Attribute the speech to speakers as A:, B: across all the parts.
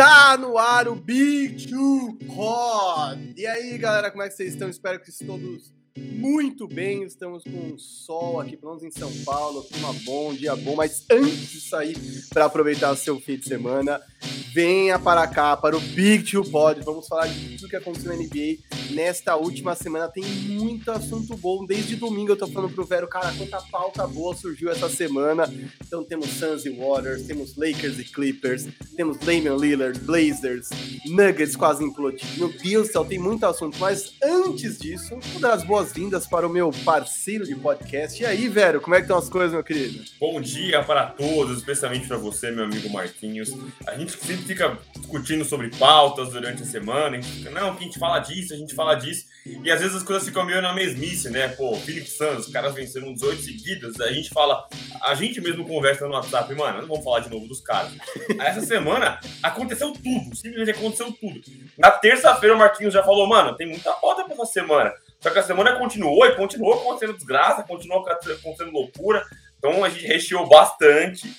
A: Tá no ar o Big Two Pod. E aí, galera, como é que vocês estão? Espero que todos muito bem. Estamos com sol aqui, pelo menos em São Paulo, clima bom, dia bom. Mas antes de sair para aproveitar o seu fim de semana, venha para cá, para o Big Two Pod. Vamos falar de tudo que aconteceu na NBA nesta última semana. Tem muito assunto bom. Desde domingo eu tô falando pro Vero, cara, quanta pauta boa surgiu essa semana. Então temos Suns e Waters, temos Lakers e Clippers, temos Damian Lillard, Blazers, Nuggets quase implodindo, do céu, tem muito assunto. Mas antes disso, vou dar as boas-vindas para o meu parceiro de podcast. E aí, Vero, como é que estão as coisas, meu querido?
B: Bom dia para todos, especialmente para você, meu amigo Marquinhos. A gente sempre fica discutindo sobre pautas durante a semana. Fica, não, que a gente fala disso, a gente fala disso. E às vezes as coisas ficam meio na mesmice, né? Pô, Philip Suns, os caras venceram 18 seguidas. A gente fala, a gente mesmo conversa no WhatsApp, mano, não vamos falar de novo dos caras. Essa semana aconteceu tudo, simplesmente aconteceu tudo. Na terça-feira o Marquinhos já falou, mano, tem muita pauta pra essa semana. Só que a semana continuou e continuou acontecendo desgraça, continuou acontecendo loucura. Então a gente recheou bastante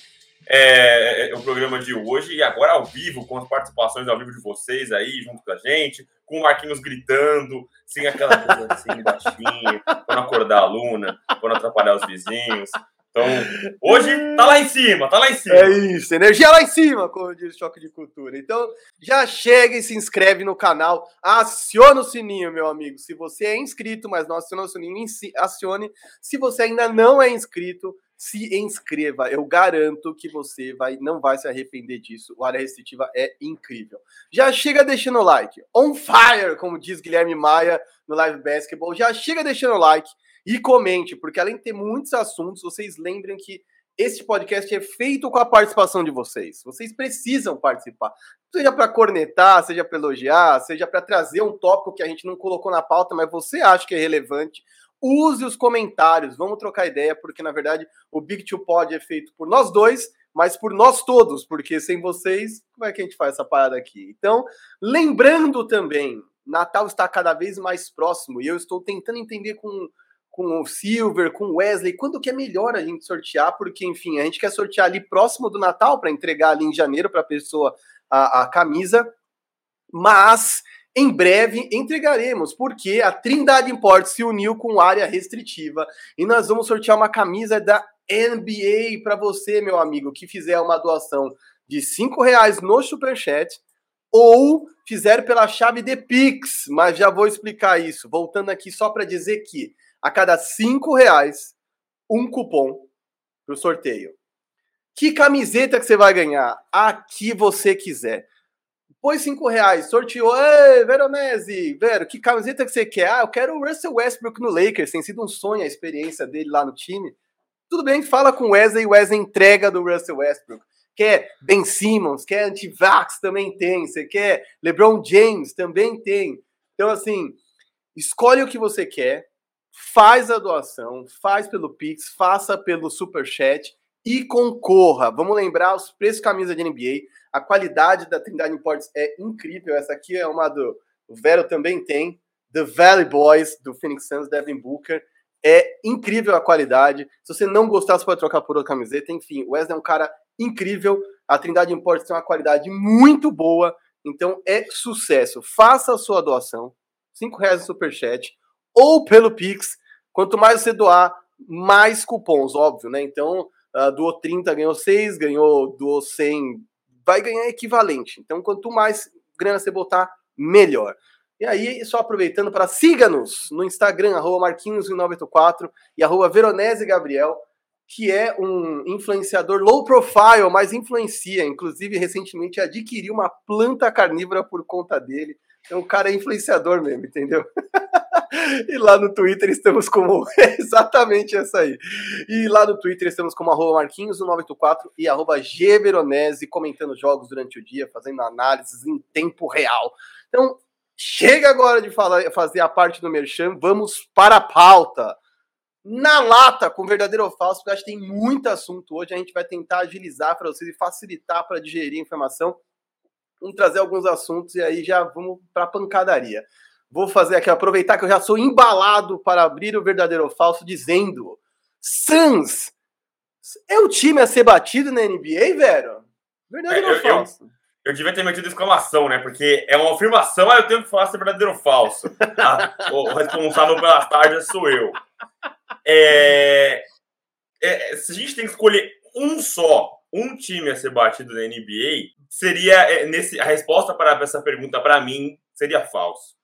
B: é, é, o programa de hoje e agora ao vivo, com as participações ao vivo de vocês aí, junto com a gente, com o Marquinhos gritando, sem aquela coisa assim, baixinho, para não acordar a Luna, para não atrapalhar os vizinhos. Então, hoje tá lá em cima, tá lá em cima.
A: É isso, energia lá em cima, como diz o Choque de Cultura. Então, já chega e se inscreve no canal, aciona o sininho, meu amigo. Se você é inscrito, mas não aciona o sininho, acione. Se você ainda não é inscrito, se inscreva. Eu garanto que você vai, não vai se arrepender disso. O área restritiva é incrível. Já chega deixando o like. On fire, como diz Guilherme Maia no Live Basketball. Já chega deixando o like e comente, porque além de ter muitos assuntos, vocês lembrem que esse podcast é feito com a participação de vocês. Vocês precisam participar. Seja para cornetar, seja para elogiar, seja para trazer um tópico que a gente não colocou na pauta, mas você acha que é relevante use os comentários, vamos trocar ideia, porque na verdade o Big Two Pod é feito por nós dois, mas por nós todos, porque sem vocês, como é que a gente faz essa parada aqui? Então, lembrando também, Natal está cada vez mais próximo e eu estou tentando entender com, com o Silver, com o Wesley, quando que é melhor a gente sortear, porque enfim, a gente quer sortear ali próximo do Natal para entregar ali em janeiro para a pessoa a camisa, mas em breve entregaremos, porque a Trindade Import se uniu com área restritiva e nós vamos sortear uma camisa da NBA para você, meu amigo, que fizer uma doação de cinco reais no Superchat ou fizer pela chave de Pix, mas já vou explicar isso. Voltando aqui só para dizer que a cada cinco reais, um cupom para o sorteio. Que camiseta que você vai ganhar? A que você quiser. Pôs cinco reais, sorteou. Ei, Veronese, Vero, que camiseta que você quer? Ah, eu quero o Russell Westbrook no Lakers. Tem sido um sonho a experiência dele lá no time. Tudo bem, fala com o Wesley, Wesley entrega do Russell Westbrook. Quer Ben Simmons, quer Antivax, também tem. Você quer LeBron James, também tem. Então, assim, escolhe o que você quer, faz a doação, faz pelo Pix, faça pelo Superchat e concorra. Vamos lembrar os preços camisa de NBA. A qualidade da Trindade Imports é incrível. Essa aqui é uma do o Vero também tem. The Valley Boys, do Phoenix Suns, Devin Booker. É incrível a qualidade. Se você não gostar, você pode trocar por outra camiseta. Enfim, o Wesley é um cara incrível. A Trindade Imports tem uma qualidade muito boa. Então é sucesso. Faça a sua doação. cinco reais no Superchat. Ou pelo Pix. Quanto mais você doar, mais cupons, óbvio, né? Então, uh, doou 30, ganhou 6, ganhou, doou 100, vai ganhar equivalente. Então, quanto mais grana você botar, melhor. E aí, só aproveitando para siga-nos no Instagram, arroba Marquinhos1984 e arroba Veronese Gabriel, que é um influenciador low profile, mas influencia. Inclusive, recentemente adquiriu uma planta carnívora por conta dele. Então, o cara é influenciador mesmo, entendeu? e lá no Twitter estamos como. exatamente essa aí. E lá no Twitter estamos como arroba Marquinhos1984 e arroba Gveronese, comentando jogos durante o dia, fazendo análises em tempo real. Então, chega agora de falar, fazer a parte do Merchan, vamos para a pauta. Na lata, com verdadeiro ou falso, porque acho que tem muito assunto hoje. A gente vai tentar agilizar para vocês e facilitar para digerir a informação. Vamos trazer alguns assuntos e aí já vamos para a pancadaria. Vou fazer aqui, aproveitar que eu já sou embalado para abrir o verdadeiro ou falso, dizendo: Suns é o time a ser batido na NBA, velho?
B: Verdadeiro é, ou falso?
C: Eu devia ter metido exclamação, né? Porque é uma afirmação, aí eu tenho que falar se é verdadeiro ou falso. Ah, o responsável pelas tardes sou eu. É, é, se a gente tem que escolher um só, um time a ser batido na NBA, seria é, nesse a resposta para essa pergunta para mim seria falso.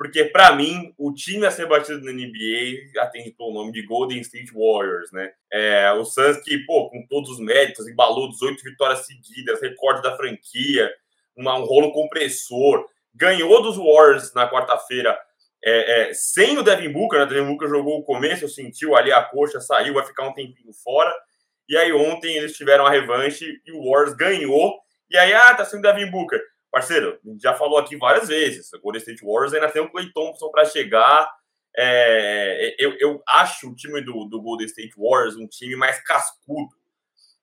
C: Porque para mim, o time a ser batido na NBA atende pelo nome de Golden State Warriors, né? É, o Suns que, pô, com todos os méritos, embalou 18 vitórias seguidas, recorde da franquia, uma, um rolo compressor, ganhou dos Warriors na quarta-feira é, é, sem o Devin Booker, né? O Devin Booker jogou o começo, sentiu ali a coxa, saiu, vai ficar um tempinho fora. E aí ontem eles tiveram a revanche e o Warriors ganhou. E aí, ah, tá sendo Devin Booker. Parceiro, já falou aqui várias vezes. O Golden State Warriors ainda tem o Clay Thompson para chegar. É, eu, eu acho o time do, do Golden State Warriors um time mais cascudo.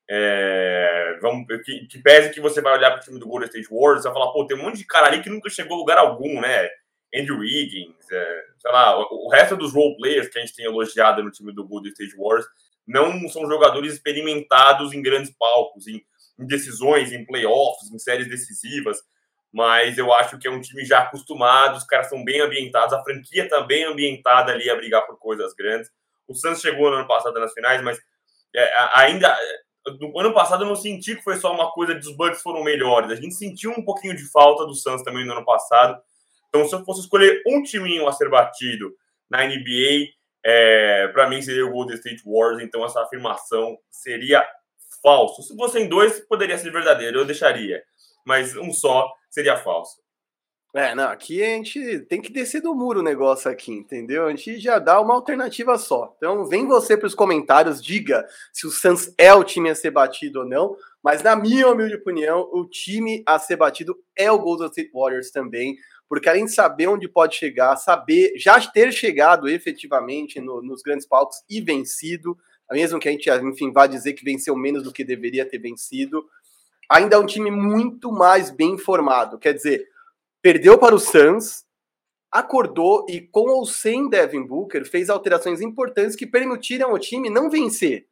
C: É, vamos, que, que pese que você vai olhar para o time do Golden State Warriors e vai falar, pô, tem um monte de cara ali que nunca chegou a lugar algum, né? Andrew Wiggins, é, sei lá, o, o, resto dos role players que a gente tem elogiado no time do Golden State Warriors não são jogadores experimentados em grandes palcos, em, em decisões, em playoffs, em séries decisivas mas eu acho que é um time já acostumado, os caras são bem ambientados, a franquia está bem ambientada ali a brigar por coisas grandes. O Santos chegou no ano passado nas finais, mas é, ainda no ano passado eu não senti que foi só uma coisa de os Bucks foram melhores. A gente sentiu um pouquinho de falta do Santos também no ano passado. Então, se eu fosse escolher um timinho a ser batido na NBA, é, para mim seria o Golden State Warriors. Então, essa afirmação seria falso. Se fossem dois, poderia ser verdadeiro, eu deixaria. Mas um só seria falso.
A: É, não, aqui a gente tem que descer do muro o negócio aqui, entendeu? A gente já dá uma alternativa só. Então, vem você para os comentários, diga se o Suns é o time a ser batido ou não. Mas, na minha humilde opinião, o time a ser batido é o Golden State Warriors também, porque além de saber onde pode chegar, saber já ter chegado efetivamente no, nos grandes palcos e vencido, mesmo que a gente, enfim, vá dizer que venceu menos do que deveria ter vencido, ainda é um time muito mais bem formado. Quer dizer, perdeu para o Suns, acordou e com ou sem Devin Booker fez alterações importantes que permitiram ao time não vencer,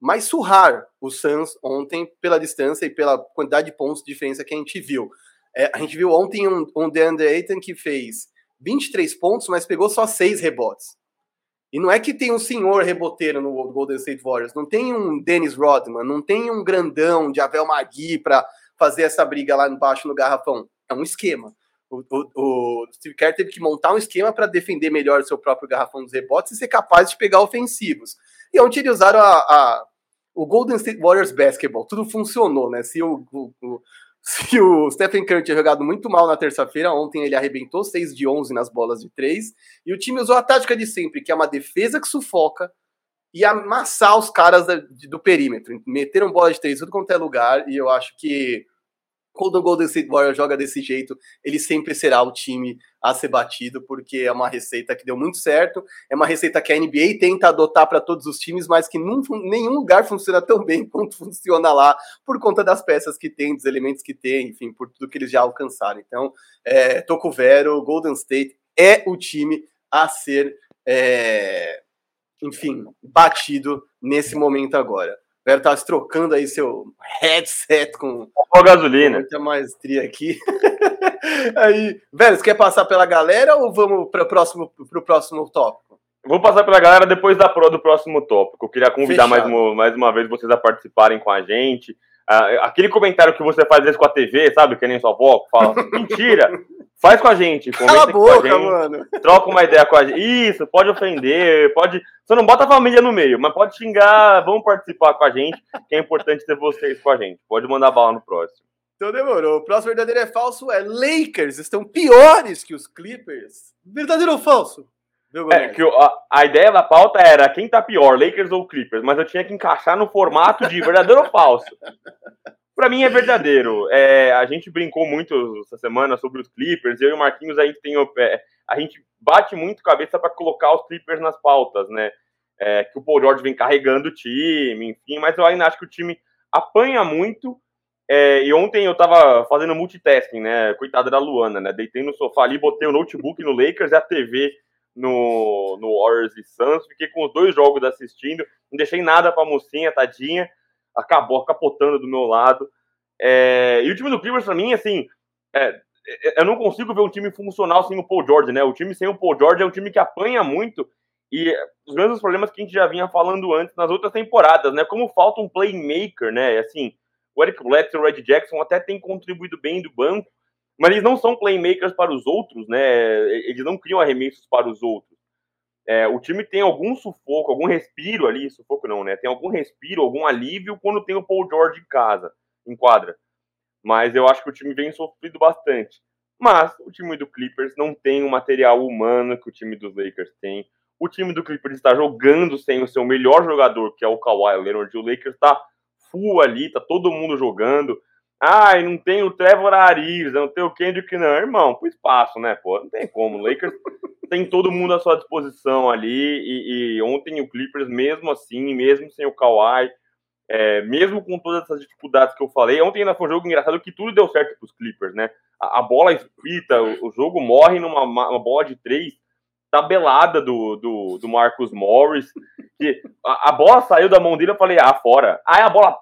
A: mas surrar o Suns ontem pela distância e pela quantidade de pontos de diferença que a gente viu. É, a gente viu ontem um, um DeAndre Ayton que fez 23 pontos, mas pegou só 6 rebotes. E não é que tem um senhor reboteiro no Golden State Warriors, não tem um Dennis Rodman, não tem um grandão de Avel Magui para fazer essa briga lá embaixo no garrafão. É um esquema. O, o, o Steve Kerr teve que montar um esquema para defender melhor o seu próprio garrafão dos rebotes e ser capaz de pegar ofensivos. E ontem eles usaram a, a, o Golden State Warriors Basketball. Tudo funcionou, né? Se o, o se o Stephen Curry tinha jogado muito mal na terça-feira, ontem ele arrebentou 6 de 11 nas bolas de 3, e o time usou a tática de sempre, que é uma defesa que sufoca e amassar os caras do perímetro. Meteram bola de 3 tudo quanto é lugar, e eu acho que quando o Golden State Warriors joga desse jeito, ele sempre será o time a ser batido, porque é uma receita que deu muito certo, é uma receita que a NBA tenta adotar para todos os times, mas que em nenhum lugar funciona tão bem quanto funciona lá, por conta das peças que tem, dos elementos que tem, enfim, por tudo que eles já alcançaram. Então, é, Toco Vero, Golden State é o time a ser, é, enfim, batido nesse momento agora. O Vero tá trocando aí seu headset com
C: a gasolina.
A: Muita maestria aqui. aí, velho, você quer passar pela galera ou vamos para o próximo, pro próximo tópico?
C: Vou passar pela galera depois da pro do próximo tópico. Eu queria convidar mais uma, mais uma vez vocês a participarem com a gente. Ah, aquele comentário que você faz às vezes com a TV, sabe? Que nem sua avó fala. Mentira! Faz com a gente.
A: Cala a boca, gente, mano.
C: Troca uma ideia com a gente. Isso, pode ofender, pode. Você não bota a família no meio, mas pode xingar. Vamos participar com a gente, que é importante ter vocês com a gente. Pode mandar bala no próximo.
A: Então demorou. O próximo verdadeiro é falso é Lakers estão piores que os Clippers. Verdadeiro ou falso?
C: É, que a, a, ideia da pauta era quem tá pior, Lakers ou Clippers, mas eu tinha que encaixar no formato de verdadeiro ou falso. Para mim é verdadeiro. É, a gente brincou muito essa semana sobre os Clippers. Eu e o Marquinhos a gente tem é, a gente bate muito cabeça para colocar os Clippers nas pautas, né? É, que o Paul George vem carregando o time, enfim. Mas eu ainda acho que o time apanha muito. É, e ontem eu tava fazendo multitasking, né? Coitada da Luana, né? Deitei no sofá ali, botei o notebook no Lakers e a TV no, no Warriors e Suns. Fiquei com os dois jogos assistindo. Não deixei nada pra mocinha, tadinha acabou capotando do meu lado. É, e o time do Clippers, pra mim, assim, é, é, eu não consigo ver um time funcional sem o Paul George, né? O time sem o Paul George é um time que apanha muito e os mesmos problemas que a gente já vinha falando antes nas outras temporadas, né? Como falta um playmaker, né? Assim, o Eric Bledsoe e o Red Jackson até têm contribuído bem do banco, mas eles não são playmakers para os outros, né? Eles não criam arremessos para os outros. É, o time tem algum sufoco, algum respiro ali, sufoco não, né? Tem algum respiro, algum alívio quando tem o Paul George em casa, em quadra. Mas eu acho que o time vem sofrido bastante. Mas o time do Clippers não tem o material humano que o time dos Lakers tem. O time do Clippers está jogando sem o seu melhor jogador, que é o Kawhi Leonard. O Lakers está full ali, tá todo mundo jogando. Ai, não tem o Trevor Arives, não tem o Kendrick, não. Irmão, pro espaço, né, pô? Não tem como. O Lakers tem todo mundo à sua disposição ali. E, e, ontem o Clippers, mesmo assim, mesmo sem o Kawhi, é, mesmo com todas essas dificuldades que eu falei, ontem ainda foi um jogo engraçado que tudo deu certo pros Clippers, né? A, a bola espita, o, o, jogo morre numa uma bola de três tabelada do, do, do Marcus Morris. Que a, a, bola saiu da mão dele, eu falei, ah, fora. Aí a bola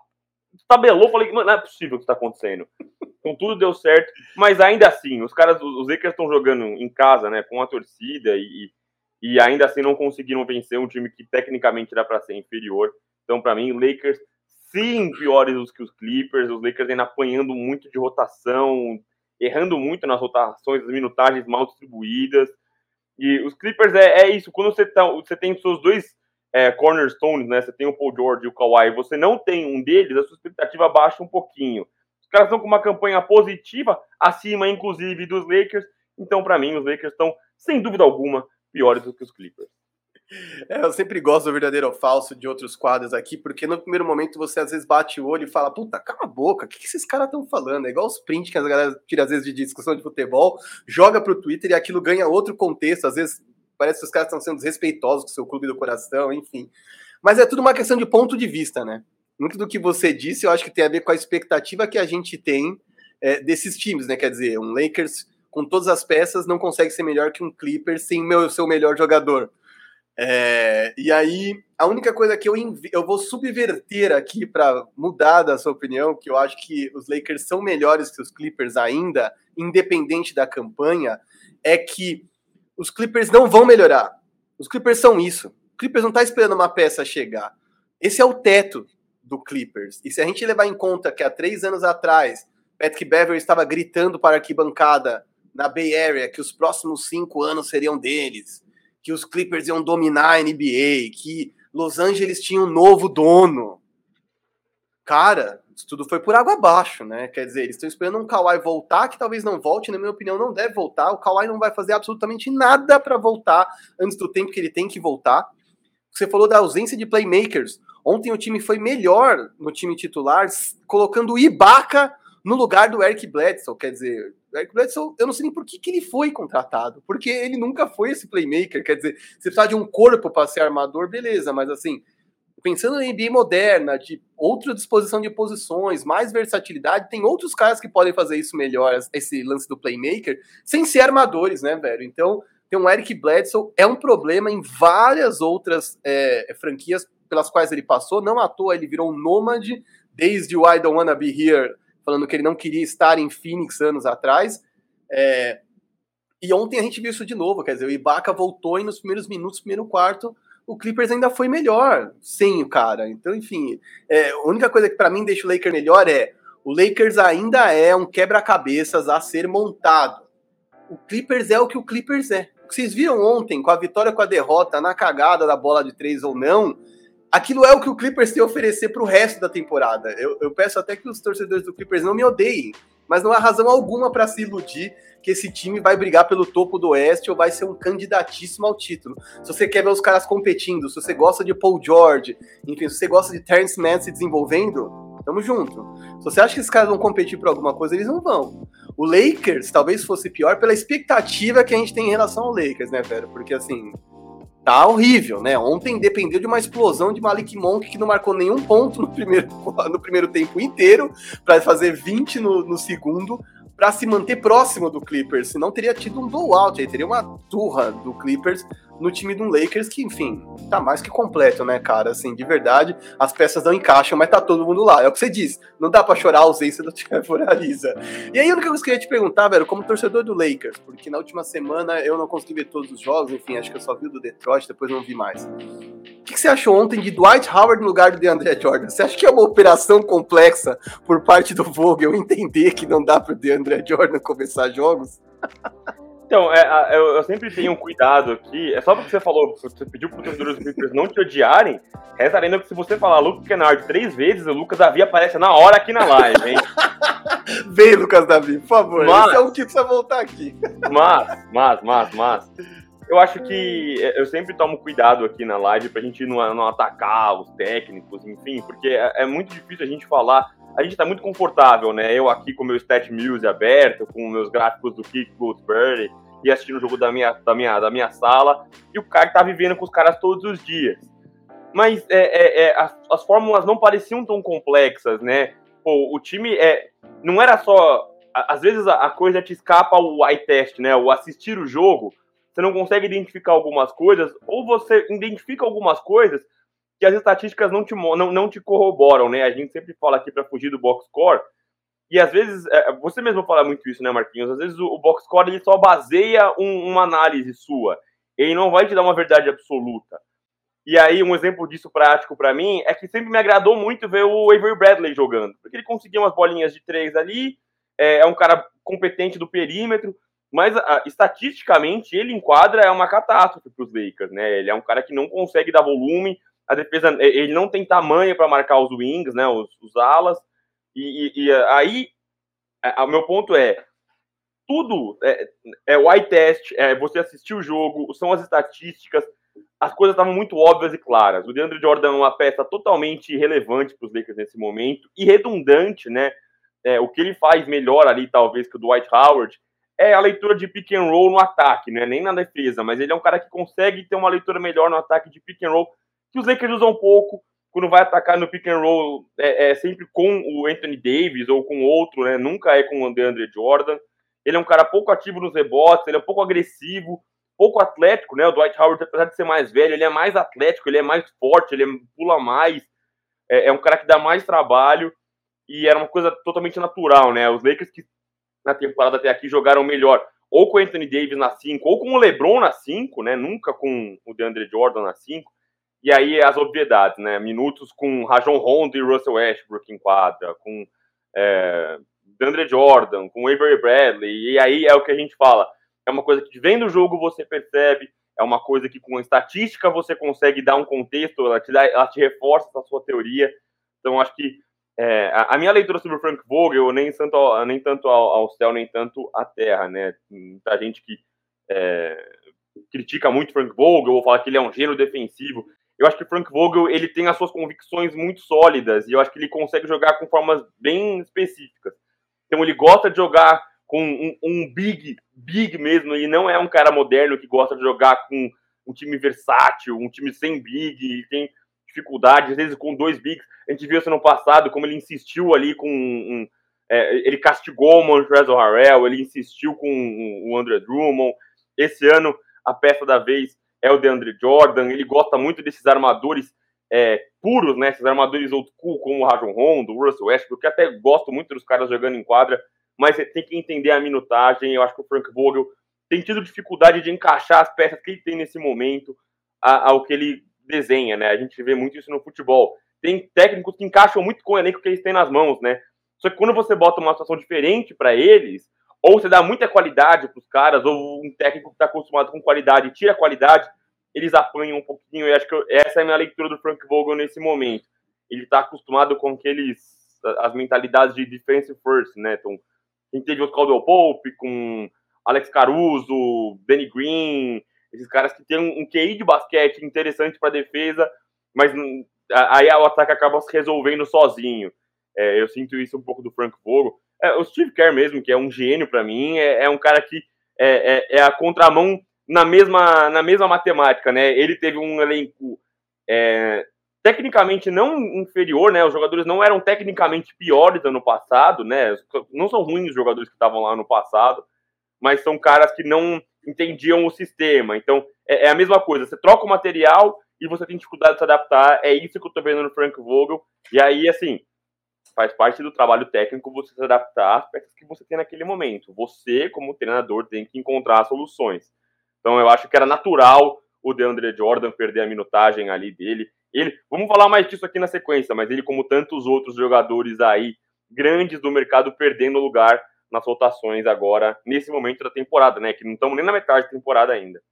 C: tabelou, falei, não é possível o que está acontecendo. Então tudo deu certo, mas ainda assim, os caras, os Lakers estão jogando em casa, né, com a torcida e, e ainda assim não conseguiram vencer um time que tecnicamente dá para ser inferior. Então, para mim, Lakers sim piores do que os Clippers, os Lakers ainda apanhando muito de rotação, errando muito nas rotações, as minutagens mal distribuídas. E os Clippers é, é isso, quando você, tá, você tem seus dois é, cornerstones, né? Você tem o Paul George e o Kawhi, você não tem um deles, a sua expectativa baixa um pouquinho. Os caras estão com uma campanha positiva, acima, inclusive, dos Lakers. Então, para mim, os Lakers estão, sem dúvida alguma, piores do que os Clippers.
A: É, eu sempre gosto do verdadeiro ou falso de outros quadros aqui, porque no primeiro momento você às vezes bate o olho e fala, puta, cala a boca, o que, que esses caras estão falando? É igual os prints que as galera tira às vezes de discussão de futebol, joga pro Twitter e aquilo ganha outro contexto, às vezes parece que os caras estão sendo desrespeitosos com o seu clube do coração, enfim. Mas é tudo uma questão de ponto de vista, né? Muito do que você disse, eu acho que tem a ver com a expectativa que a gente tem é, desses times, né? Quer dizer, um Lakers com todas as peças não consegue ser melhor que um Clippers sem o seu melhor jogador. É, e aí, a única coisa que eu, eu vou subverter aqui para mudar da sua opinião, que eu acho que os Lakers são melhores que os Clippers ainda, independente da campanha, é que os Clippers não vão melhorar. Os Clippers são isso. O Clippers não está esperando uma peça chegar. Esse é o teto do Clippers. E se a gente levar em conta que há três anos atrás, Patrick Beverly estava gritando para a arquibancada na Bay Area que os próximos cinco anos seriam deles, que os Clippers iam dominar a NBA, que Los Angeles tinha um novo dono. Cara, tudo foi por água abaixo, né? Quer dizer, eles estão esperando um Kawhi voltar, que talvez não volte, na minha opinião, não deve voltar. O Kawhi não vai fazer absolutamente nada para voltar antes do tempo que ele tem que voltar. Você falou da ausência de playmakers. Ontem o time foi melhor no time titular, colocando o Ibaka no lugar do Eric Bledsoe. Quer dizer, Eric Bledsoe, eu não sei nem por que, que ele foi contratado, porque ele nunca foi esse playmaker. Quer dizer, você precisa de um corpo para ser armador, beleza, mas assim, pensando na NBA moderna, de outra disposição de posições, mais versatilidade, tem outros caras que podem fazer isso melhor, esse lance do playmaker, sem ser armadores, né, velho? Então, tem um Eric Bledsoe, é um problema em várias outras é, franquias pelas quais ele passou, não à toa ele virou um nômade, desde o I Don't Wanna Be Here falando que ele não queria estar em Phoenix anos atrás. É... E ontem a gente viu isso de novo, quer dizer, o Ibaka voltou e nos primeiros minutos, primeiro quarto, o Clippers ainda foi melhor sem o cara. Então, enfim, é, a única coisa que para mim deixa o Lakers melhor é o Lakers ainda é um quebra-cabeças a ser montado. O Clippers é o que o Clippers é. Vocês viram ontem, com a vitória com a derrota, na cagada da bola de três ou não, aquilo é o que o Clippers tem a oferecer para o resto da temporada. Eu, eu, peço até que os torcedores do Clippers não me odeiem, mas não há razão alguma para se iludir que esse time vai brigar pelo topo do Oeste ou vai ser um candidatíssimo ao título. Se você quer ver os caras competindo, se você gosta de Paul George, enfim, se você gosta de Terrence Mann se desenvolvendo, tamo junto. Se você acha que esses caras vão competir por alguma coisa, eles não vão. O Lakers talvez fosse pior pela expectativa que a gente tem em relação ao Lakers, né, velho? Porque assim, tá horrível, né? Ontem dependeu de uma explosão de Malik Monk que não marcou nenhum ponto no primeiro, no primeiro tempo inteiro, para fazer 20 no, no segundo, para se manter próximo do Clippers. Senão teria tido um blowout, aí teria uma turra do Clippers no time do Lakers, que, enfim, tá mais que completo, né, cara? Assim, de verdade, as peças não encaixam, mas tá todo mundo lá. É o que você disse, não dá pra chorar a ausência do Trevor Ariza. E aí, coisa que eu queria te perguntar, velho, como torcedor do Lakers, porque na última semana eu não consegui ver todos os jogos, enfim, acho que eu só vi o do Detroit, depois não vi mais. O que, que você achou ontem de Dwight Howard no lugar do DeAndre Jordan? Você acha que é uma operação complexa por parte do Vogel entender que não dá pro DeAndre Jordan começar jogos?
C: Então, é, eu, eu, sempre tenho um cuidado aqui. É só porque você falou, você pediu para os torcedores do Clippers não te odiarem. Reza ainda que se você falar Lucas Kennard três vezes, o Lucas Davi aparece na hora aqui na live, hein?
A: Vem, Lucas Davi, por favor. Mas, Esse é um que precisa voltar aqui.
C: Mas, mas, mas, mas. Eu acho que eu sempre tomo cuidado aqui na live pra gente não, não atacar os técnicos, enfim, porque é, é muito difícil a gente falar a gente está muito confortável, né? Eu aqui com meu Stat Muse aberto, com meus gráficos do Kick Goldsberry e assistindo o jogo da minha, da, minha, da minha sala, e o cara tá vivendo com os caras todos os dias. Mas é, é, é, as, as, fórmulas não pareciam tão complexas, né? Pô, o time é, não era só. Às vezes a, a coisa te escapa o eye test, né? O assistir o jogo, você não consegue identificar algumas coisas, ou você identifica algumas coisas que as estatísticas não te, não, não te corroboram, né? A gente sempre fala aqui para fugir do box score, e às vezes, é, você mesmo fala muito isso, né, Marquinhos? Às vezes o, box score ele só baseia um, uma análise sua, ele não vai te dar uma verdade absoluta. E aí, um exemplo disso prático para mim é que sempre me agradou muito ver o Avery Bradley jogando, porque ele conseguia umas bolinhas de três ali, é, é um cara competente do perímetro, mas a, estatisticamente ele enquadra é uma catástrofe para os Lakers, né? Ele é um cara que não consegue dar volume, a defesa, ele não tem tamanho para marcar os wings, né, os, os alas, e, e, e aí, o meu ponto é, tudo é, é o eye test, é você assistir o jogo, são as estatísticas, as coisas estavam muito óbvias e claras. O DeAndre Jordan é uma peça totalmente irrelevante para os Lakers nesse momento, e redundante, né, é, o que ele faz melhor ali, talvez, que o Dwight Howard, é a leitura de pick and roll no ataque, né? nem na defesa, mas ele é um cara que consegue ter uma leitura melhor no ataque de pick and roll que os Lakers usam pouco quando vai atacar no pick and roll, é, é, sempre com o Anthony Davis ou com outro, né? Nunca é com o DeAndre Jordan. Ele é um cara pouco ativo nos rebotes, ele é um pouco agressivo, pouco atlético, né? O Dwight Howard, apesar de ser mais velho, ele é mais atlético, ele é mais forte, ele pula mais, é, é um cara que dá mais trabalho e era uma coisa totalmente natural, né? Os Lakers que na temporada até aqui jogaram melhor ou com o Anthony Davis na 5, ou com o LeBron na 5, né? Nunca com o DeAndre Jordan na 5 e aí as obviedades, né? Minutos com Rajon Rondo e Russell Westbrook em quadra, com é, DeAndre Jordan, com Avery Bradley, e aí é o que a gente fala. É uma coisa que vendo o jogo você percebe, é uma coisa que com a estatística você consegue dar um contexto, ela te, dá, ela te reforça a sua teoria. Então acho que é, a, minha leitura sobre o Frank Vogel, nem tanto, ao, nem tanto ao, ao, céu, nem tanto à terra, né? Muita gente que é, critica muito Frank Vogel, ou fala que ele é um gênio defensivo eu acho que o Frank Vogel ele tem as suas convicções muito sólidas e eu acho que ele consegue jogar com formas bem específicas. Então ele gosta de jogar com um, um big, big mesmo, e não é um cara moderno que gosta de jogar com um time versátil, um time sem big, e tem dificuldade, às vezes com dois bigs. A gente viu isso no passado, como ele insistiu ali com um, é, ele castigou o Montrezl Harrell, ele insistiu com o André Drummond. Esse ano, a peça da vez é o DeAndre Jordan, ele gosta muito desses armadores é, puros, né? Esses armadores old school, como o Rajon Rondo, o Russell Westbrook, que até gosto muito dos caras jogando em quadra, mas você tem que entender a minutagem. Eu acho que o Frank Vogel tem tido dificuldade de encaixar as peças que ele tem nesse momento ao que ele desenha, né? A gente vê muito isso no futebol. Tem técnicos que encaixam muito com o elenco que eles têm nas mãos, né? Só que quando você bota uma situação diferente para eles, ou você dá muita qualidade para os caras, ou um técnico que está acostumado com qualidade tira qualidade, eles apanham um pouquinho. E acho que eu, essa é a minha leitura do Frank Vogel nesse momento. Ele está acostumado com aqueles as mentalidades de defense first, né? Então, gente teve o Caldwell Pope com Alex Caruso, Danny Green, esses caras que têm um, um QI de basquete interessante para defesa, mas aí o ataque acaba se resolvendo sozinho. É, eu sinto isso um pouco do Frank Vogel. É, o Steve Kerr mesmo, que é um gênio para mim, é, é, um cara que é, é, é, a contramão na mesma, na mesma matemática, né? Ele teve um elenco é, tecnicamente não inferior, né? Os jogadores não eram tecnicamente piores ano passado, né? Não são ruins os jogadores que estavam lá no passado, mas são caras que não entendiam o sistema. Então, é, é, a mesma coisa. Você troca o material e você tem dificuldade de se adaptar. É isso que eu tô vendo no Frank Vogel. E aí, assim, faz parte do trabalho técnico você se adaptar às peças que você tem naquele momento. Você, como treinador, tem que encontrar soluções. Então, eu acho que era natural o DeAndre Jordan perder a minutagem ali dele. Ele, vamos falar mais disso aqui na sequência, mas ele, como tantos outros jogadores aí, grandes do mercado, perdendo lugar nas rotações agora, nesse momento da temporada, né? Que não estamos nem na metade da temporada ainda.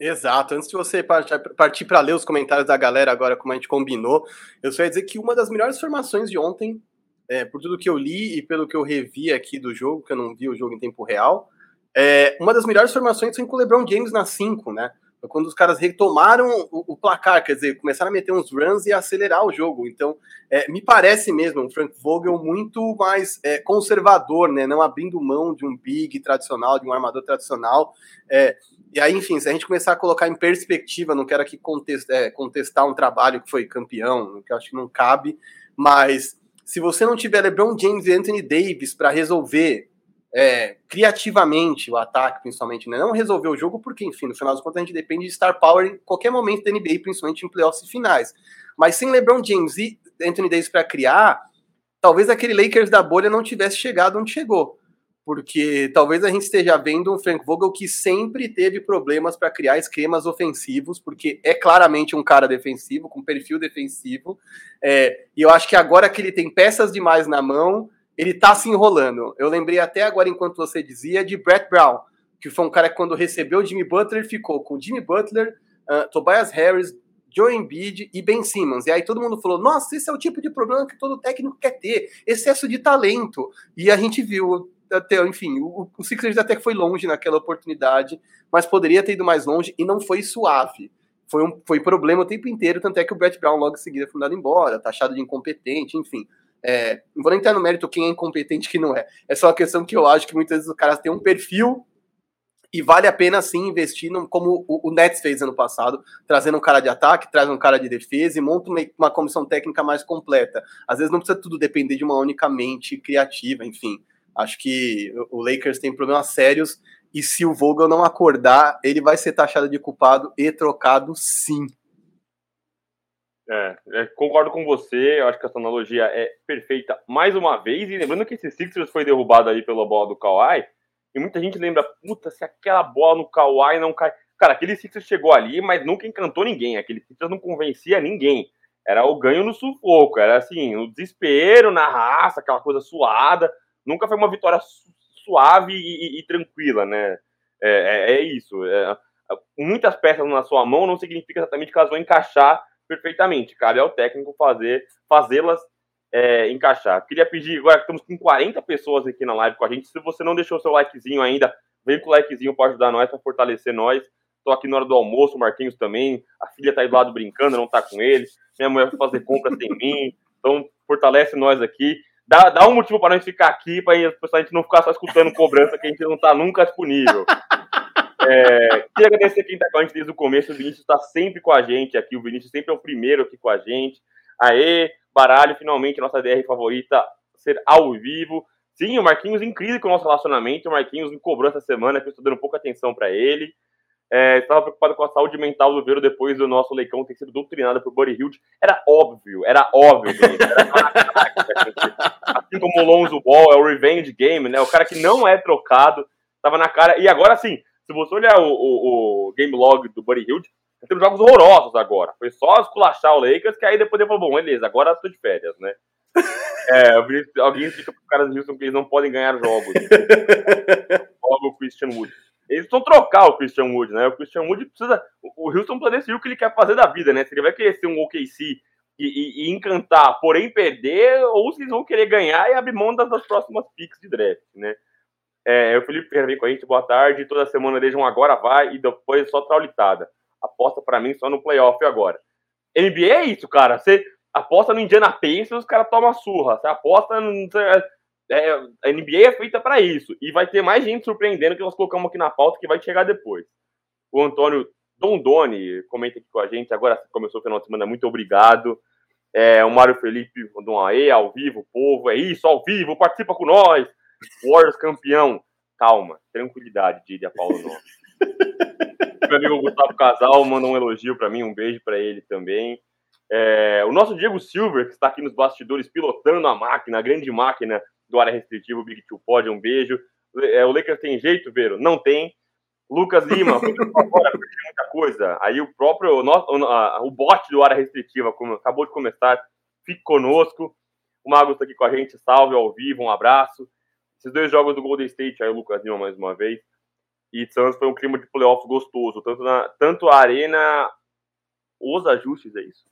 A: Exato. Antes de você partir para ler os comentários da galera agora, como a gente combinou, eu só ia dizer que uma das melhores formações de ontem, é, por tudo que eu li e pelo que eu revi aqui do jogo, que eu não vi o jogo em tempo real, é, uma das melhores formações foi com o LeBron James na 5, né? quando os caras retomaram o, o, placar, quer dizer, começaram a meter uns runs e acelerar o jogo. Então, é, me parece mesmo um Frank Vogel muito mais é, conservador, né? Não abrindo mão de um big tradicional, de um armador tradicional. É, e aí, enfim, se a gente começar a colocar em perspectiva, não quero aqui contestar, é, contestar um trabalho que foi campeão, que eu acho que não cabe, mas se você não tiver LeBron James e Anthony Davis para resolver é, criativamente o ataque, principalmente, né? não resolver o jogo, porque, enfim, no final das contas a gente depende de star power em qualquer momento da NBA, principalmente em playoffs e finais. Mas sem LeBron James e Anthony Davis para criar, talvez aquele Lakers da bolha não tivesse chegado onde chegou. Porque talvez a gente esteja vendo um Frank Vogel que sempre teve problemas para criar esquemas ofensivos, porque é claramente um cara defensivo, com perfil defensivo. É, e eu acho que agora que ele tem peças demais na mão, ele tá se enrolando. Eu lembrei até agora, enquanto você dizia, de Brett Brown, que foi um cara que quando recebeu o Jimmy Butler ficou com Jimmy Butler, uh, Tobias Harris, Joe Embiid e Ben Simmons. E aí todo mundo falou: nossa, esse é o tipo de problema que todo técnico quer ter, excesso de talento. E a gente viu, até, enfim, o, o Sixers até que foi longe naquela oportunidade, mas poderia ter ido mais longe e não foi suave. Foi, um, foi problema o tempo inteiro, tanto é que o Brett Brown logo em seguida foi mandado embora, taxado de incompetente, enfim. É, não vou nem entrar no mérito quem é incompetente e quem não é. É só uma questão que eu acho que muitas vezes os caras têm um perfil e vale a pena sim investir como o, o, Nets fez ano passado, trazendo um cara de ataque, traz um cara de defesa e monta uma, uma comissão técnica mais completa. Às vezes não precisa tudo depender de uma única mente criativa, enfim. Acho que o Lakers tem problemas sérios e se o Vogel não acordar, ele vai ser taxado de culpado e trocado sim.
C: É, é, concordo com você, eu acho que essa analogia é perfeita mais uma vez, e lembrando que esse Sixers foi derrubado aí pela bola do Kawhi, e muita gente lembra, puta, se aquela bola no Kawhi não cai... Cara, aquele Sixers chegou ali, mas nunca encantou ninguém, aquele Sixers não convencia ninguém, era o ganho no sufoco, era assim, o desespero, na raça, aquela coisa suada, nunca foi uma vitória suave e, e, e tranquila, né, é, é, é isso, é, muitas peças na sua mão não significa exatamente que elas vão encaixar perfeitamente. Cabe ao técnico fazer, fazê-las é, encaixar. Queria pedir, agora que estamos com 40 pessoas aqui na live com a gente, se você não deixou seu likezinho ainda, vem com o likezinho para ajudar nós, para fortalecer nós. Estou aqui na hora do almoço, o Marquinhos também, a filha tá aí do lado brincando, não tá com ele, minha mulher vai fazer compras sem mim, então fortalece nós aqui. Dá, dá um motivo para nós ficar aqui, para a gente não ficar só escutando cobrança, que a gente não tá nunca disponível. É, queria agradecer quem está com a gente desde o começo. O Vinícius está sempre com a gente aqui. O Vinícius sempre é o primeiro aqui com a gente. Aê, baralho, finalmente, nossa DR favorita ser ao vivo. Sim, o Marquinhos incrível com o nosso relacionamento. O Marquinhos me cobrou essa semana, que eu estou dando pouca atenção para ele. É, estava preocupado com a saúde mental do Vero depois do nosso Leicão ter sido doutrinado por Buddy Hilde. Era óbvio, era óbvio. Era assim como o Lonzo Ball é o revenge game, né? O cara que não é trocado, estava na cara. E agora sim, se você olhar o, o, o game log do Buddy Hield, temos jogos horrorosos agora. Foi só esculachar o Lakers, que aí depois ele falou, bom, beleza, agora eu tô de férias, né? é, alguém explica para os caras do Houston que eles não podem ganhar jogos. Logo o Christian Wood. Eles precisam trocar o Christian Wood, né? O Christian Wood precisa. O Houston precisa o que ele quer fazer da vida, né? Se ele vai querer ser um OKC e, e, e encantar, porém perder, ou se eles vão querer ganhar e abrir mão das, das próximas picks de draft, né? É, o Felipe Ferreira vem com a gente, boa tarde. Toda semana um agora vai e depois só traulitada. Aposta para mim só no playoff agora. NBA é isso, cara. Você aposta no Indiana Pacers, os caras tomam surra. Você aposta no. É, a NBA é feita para isso. E vai ter mais gente surpreendendo que nós colocamos aqui na pauta que vai chegar depois. O Antônio Dondoni comenta aqui com a gente. Agora começou o final de semana, muito obrigado. É, o Mário Felipe mandou um aê, ao vivo, povo. É isso, ao vivo, participa com nós. Warriors campeão. Calma, tranquilidade, diria Paulo Nobre. Meu amigo Gustavo Casal manda um elogio para mim, um beijo para ele também. É, o nosso Diego Silver, que está aqui nos bastidores pilotando a máquina, a grande máquina do área restritiva, o Big Two Pod, um beijo. É, o Lakers tem jeito, Vero? Não tem. Lucas Lima, agora muita coisa. Aí o próprio, o, o bot do área restritiva como, acabou de começar. Fique conosco. O Mago está aqui com a gente, salve ao vivo, um abraço. Esses dois jogos do Golden State, aí o Lucas Lima mais uma vez. E Santos foi um clima de playoff gostoso, tanto, na, tanto a arena, os ajustes, é isso?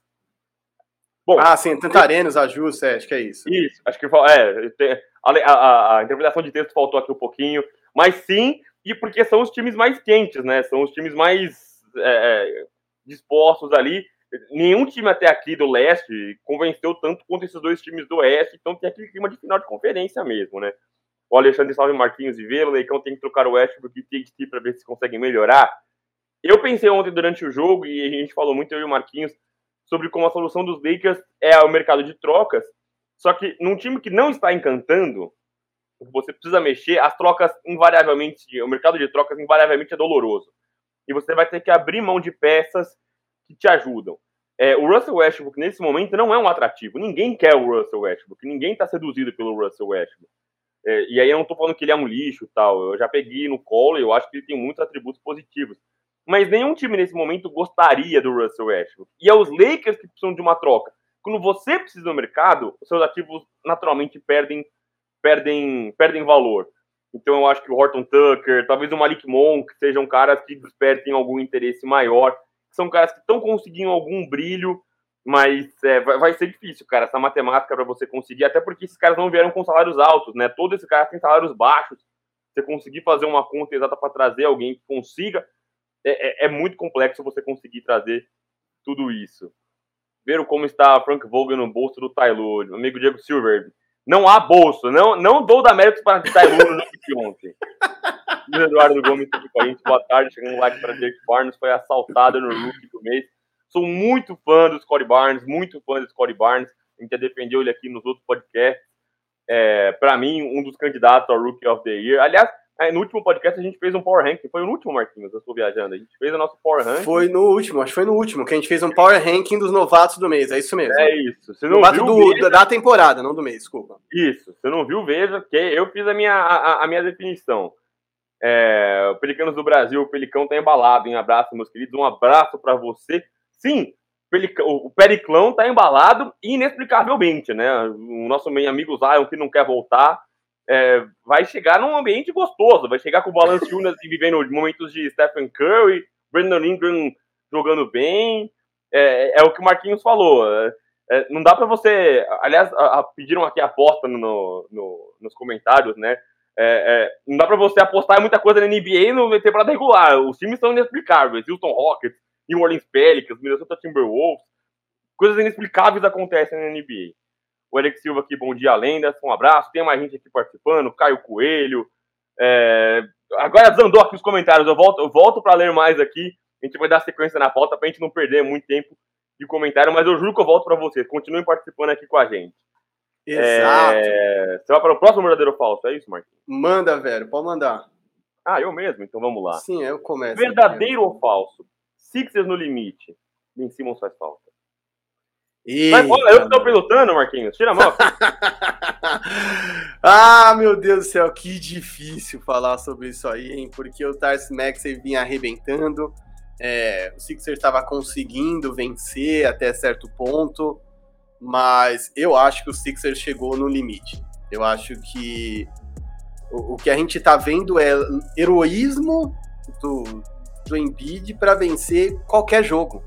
A: Bom, ah, sim, tanto a arena, os ajustes, é, acho que é isso.
C: Isso, acho que é, a, a, a interpretação de texto faltou aqui um pouquinho, mas sim, e porque são os times mais quentes, né? São os times mais é, é dispostos ali. Nenhum time até aqui do leste convenceu tanto quanto esses dois times do oeste, então tem aquele clima de final de conferência mesmo, né? o Alexandre Salve Marquinhos e Velo, o Leicão tem que trocar o Westbrook e TXT para ver se conseguem melhorar. Eu pensei ontem durante o jogo, e a gente falou muito, eu e o Marquinhos, sobre como a solução dos Lakers é o mercado de trocas, só que num time que não está encantando, você precisa mexer, as trocas invariavelmente, o mercado de trocas invariavelmente é doloroso. E você vai ter que abrir mão de peças que te ajudam. É, o Russell Westbrook, nesse momento, não é um atrativo. Ninguém quer o Russell Westbrook. Ninguém está seduzido pelo Russell Westbrook. É, e aí eu não estou falando que ele é um lixo tal. Eu já peguei no colo e eu acho que ele tem muitos atributos positivos. Mas nenhum time nesse momento gostaria do Russell Westbrook. E é os Lakers que precisam de uma troca. Quando você precisa do mercado, os seus ativos naturalmente perdem, perdem, perdem valor. Então eu acho que o Horton Tucker, talvez o Malik Monk, sejam caras que despertem algum interesse maior. São caras que estão conseguindo algum brilho mas é, vai, vai, ser difícil, cara, essa matemática para você conseguir, até porque esses caras não vieram com salários altos, né? Todo esse cara tem salários baixos. Você conseguir fazer uma conta exata para trazer alguém que consiga, é, é, é, muito complexo você conseguir trazer tudo isso. Ver como está Frank Vogel no bolso do Taylor, meu amigo Diego Silver. Não há bolso, não, não dou da mérito para Taylor no de ontem. Eduardo Gomes aqui com a gente, boa tarde, chegando um like para Jake Barnes, foi assaltado no rookie do mês. Sou muito fã do Scottie Barnes, muito fã do Scottie Barnes. A gente já defendeu ele aqui nos outros podcasts. É, para mim, um dos candidatos ao Rookie of the Year. Aliás, é, no último podcast a gente fez um Power Ranking. Foi no último, Marquinhos, eu estou viajando. A gente fez o nosso Power Ranking.
A: Foi no último, acho que foi no último, que a gente fez um Power Ranking dos novatos do mês. É isso mesmo.
C: É isso.
A: Você não Novato viu, do, veja... da temporada, não do mês, desculpa.
C: Isso. Você não viu, veja, que eu fiz a minha, a, a minha definição. É, Pelicanos do Brasil, o Pelicão tá embalado. Um abraço, meus queridos. Um abraço para você. Sim, o Periclão tá embalado inexplicavelmente, né? O nosso amigo Zion, que não quer voltar, é, vai chegar num ambiente gostoso, vai chegar com o Valanciunas vivendo momentos de Stephen Curry, Brandon Ingram jogando bem. É, é o que o Marquinhos falou. É, é não dá para você. Aliás, a, a, pediram aqui aposta no, no, nos comentários, né? É, é, não dá para você apostar muita coisa na NBA no temporada regular. Os times são inexplicáveis. Houston Rockets, New Orleans Pelicans, Minnesota Timberwolves. Coisas inexplicáveis acontecem na NBA. O Eric Silva aqui, bom dia, lendas, um abraço. Tem mais gente aqui participando, Caio Coelho. É... Agora desandou aqui os comentários, eu volto, eu volto para ler mais aqui. A gente vai dar sequência na pauta para a gente não perder muito tempo de comentário, mas eu juro que eu volto para vocês. Continuem participando aqui com a gente.
A: Exato. É...
C: Você vai para o próximo verdadeiro ou falso, é isso, Marquinhos?
A: Manda, velho, pode mandar.
C: Ah, eu mesmo? Então vamos lá.
A: Sim, eu começo.
C: Verdadeiro aqui. ou falso? Sixers no limite. Ben Simmons faz falta.
A: Eita, Mas,
C: olha, eu estou pilotando, Marquinhos. Tira a mão.
A: ah, meu Deus do céu, que difícil falar sobre isso aí, hein? Porque o Tars Maxey vinha arrebentando. É, o Sixers estava conseguindo vencer até certo ponto, mas eu acho que o Sixers chegou no limite. Eu acho que o, o que a gente está vendo é heroísmo do, do Embiid para vencer qualquer jogo.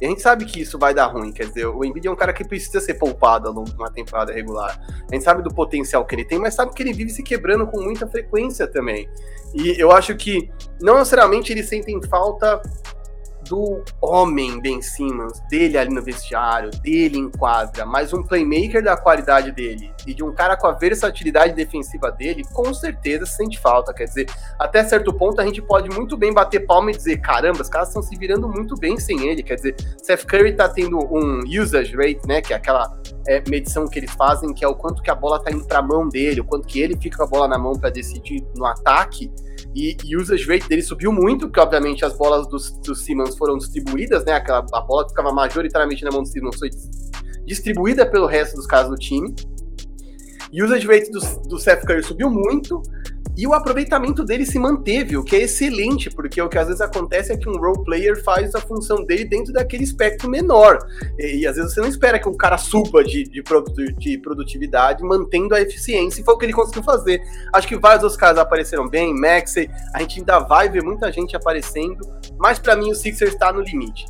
A: E a gente sabe que isso vai dar ruim, quer dizer, o Embiid é um cara que precisa ser poupado ao longo de uma temporada regular. A gente sabe do potencial que ele tem, mas sabe que ele vive se quebrando com muita frequência também. E eu acho que não necessariamente eles sentem falta do homem Ben Simmons, dele ali no vestiário, dele em quadra, mas um playmaker da qualidade dele e de um cara com a versatilidade defensiva dele, com certeza sente falta. Quer dizer, até certo ponto a gente pode muito bem bater palma e dizer: caramba, os caras estão se virando muito bem sem ele. Quer dizer, Seth Curry tá tendo um usage rate, né, que é aquela é, medição que eles fazem, que é o quanto que a bola tá indo para a mão dele, o quanto que ele fica com a bola na mão para decidir no ataque. E, o usage rate dele subiu muito, porque obviamente as bolas dos, dos Simmons foram distribuídas, né? Aquela, a bola ficava majoritariamente na mão do Simmons foi distribuída pelo resto dos caras do time. E usage rate do, do Seth Curry subiu muito. E o aproveitamento dele se manteve, o que é excelente, porque o que às vezes acontece é que um role player faz a função dele dentro daquele espectro menor. E, e às vezes você não espera que um cara suba de, de, de, produtividade mantendo a eficiência, e foi o que ele conseguiu fazer. Acho que vários dos caras apareceram bem, Maxey, a gente ainda vai ver muita gente aparecendo, mas para mim o Sixers está no limite.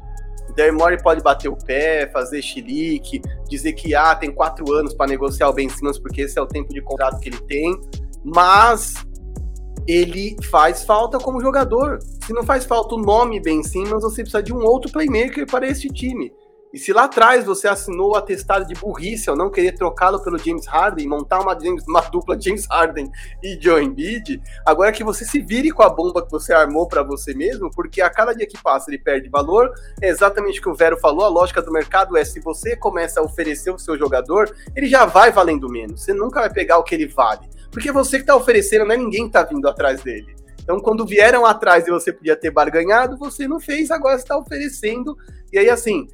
A: Daryl Morey pode bater o pé, fazer chilique, dizer que ah, tem quatro anos para negociar o Ben Simmons porque esse é o tempo de contrato que ele tem, mas ele faz falta como jogador. Se não faz falta o nome Ben Simmons, você precisa de um outro playmaker para esse time. E se lá atrás você assinou o atestado de burrice ao não querer trocá-lo pelo James Harden, montar uma, uma dupla James Harden e Joe Embiid, agora que você se vire com a bomba que você armou para você mesmo, porque a cada dia que passa ele perde valor. É exatamente o que o Vero falou, a lógica do mercado é se você começa a oferecer o seu jogador, ele já vai valendo menos. Você nunca vai pegar o que ele vale. Porque você que está oferecendo, não é ninguém que está vindo atrás dele. Então, quando vieram atrás e você podia ter barganhado, você não fez, agora está oferecendo. E aí, assim,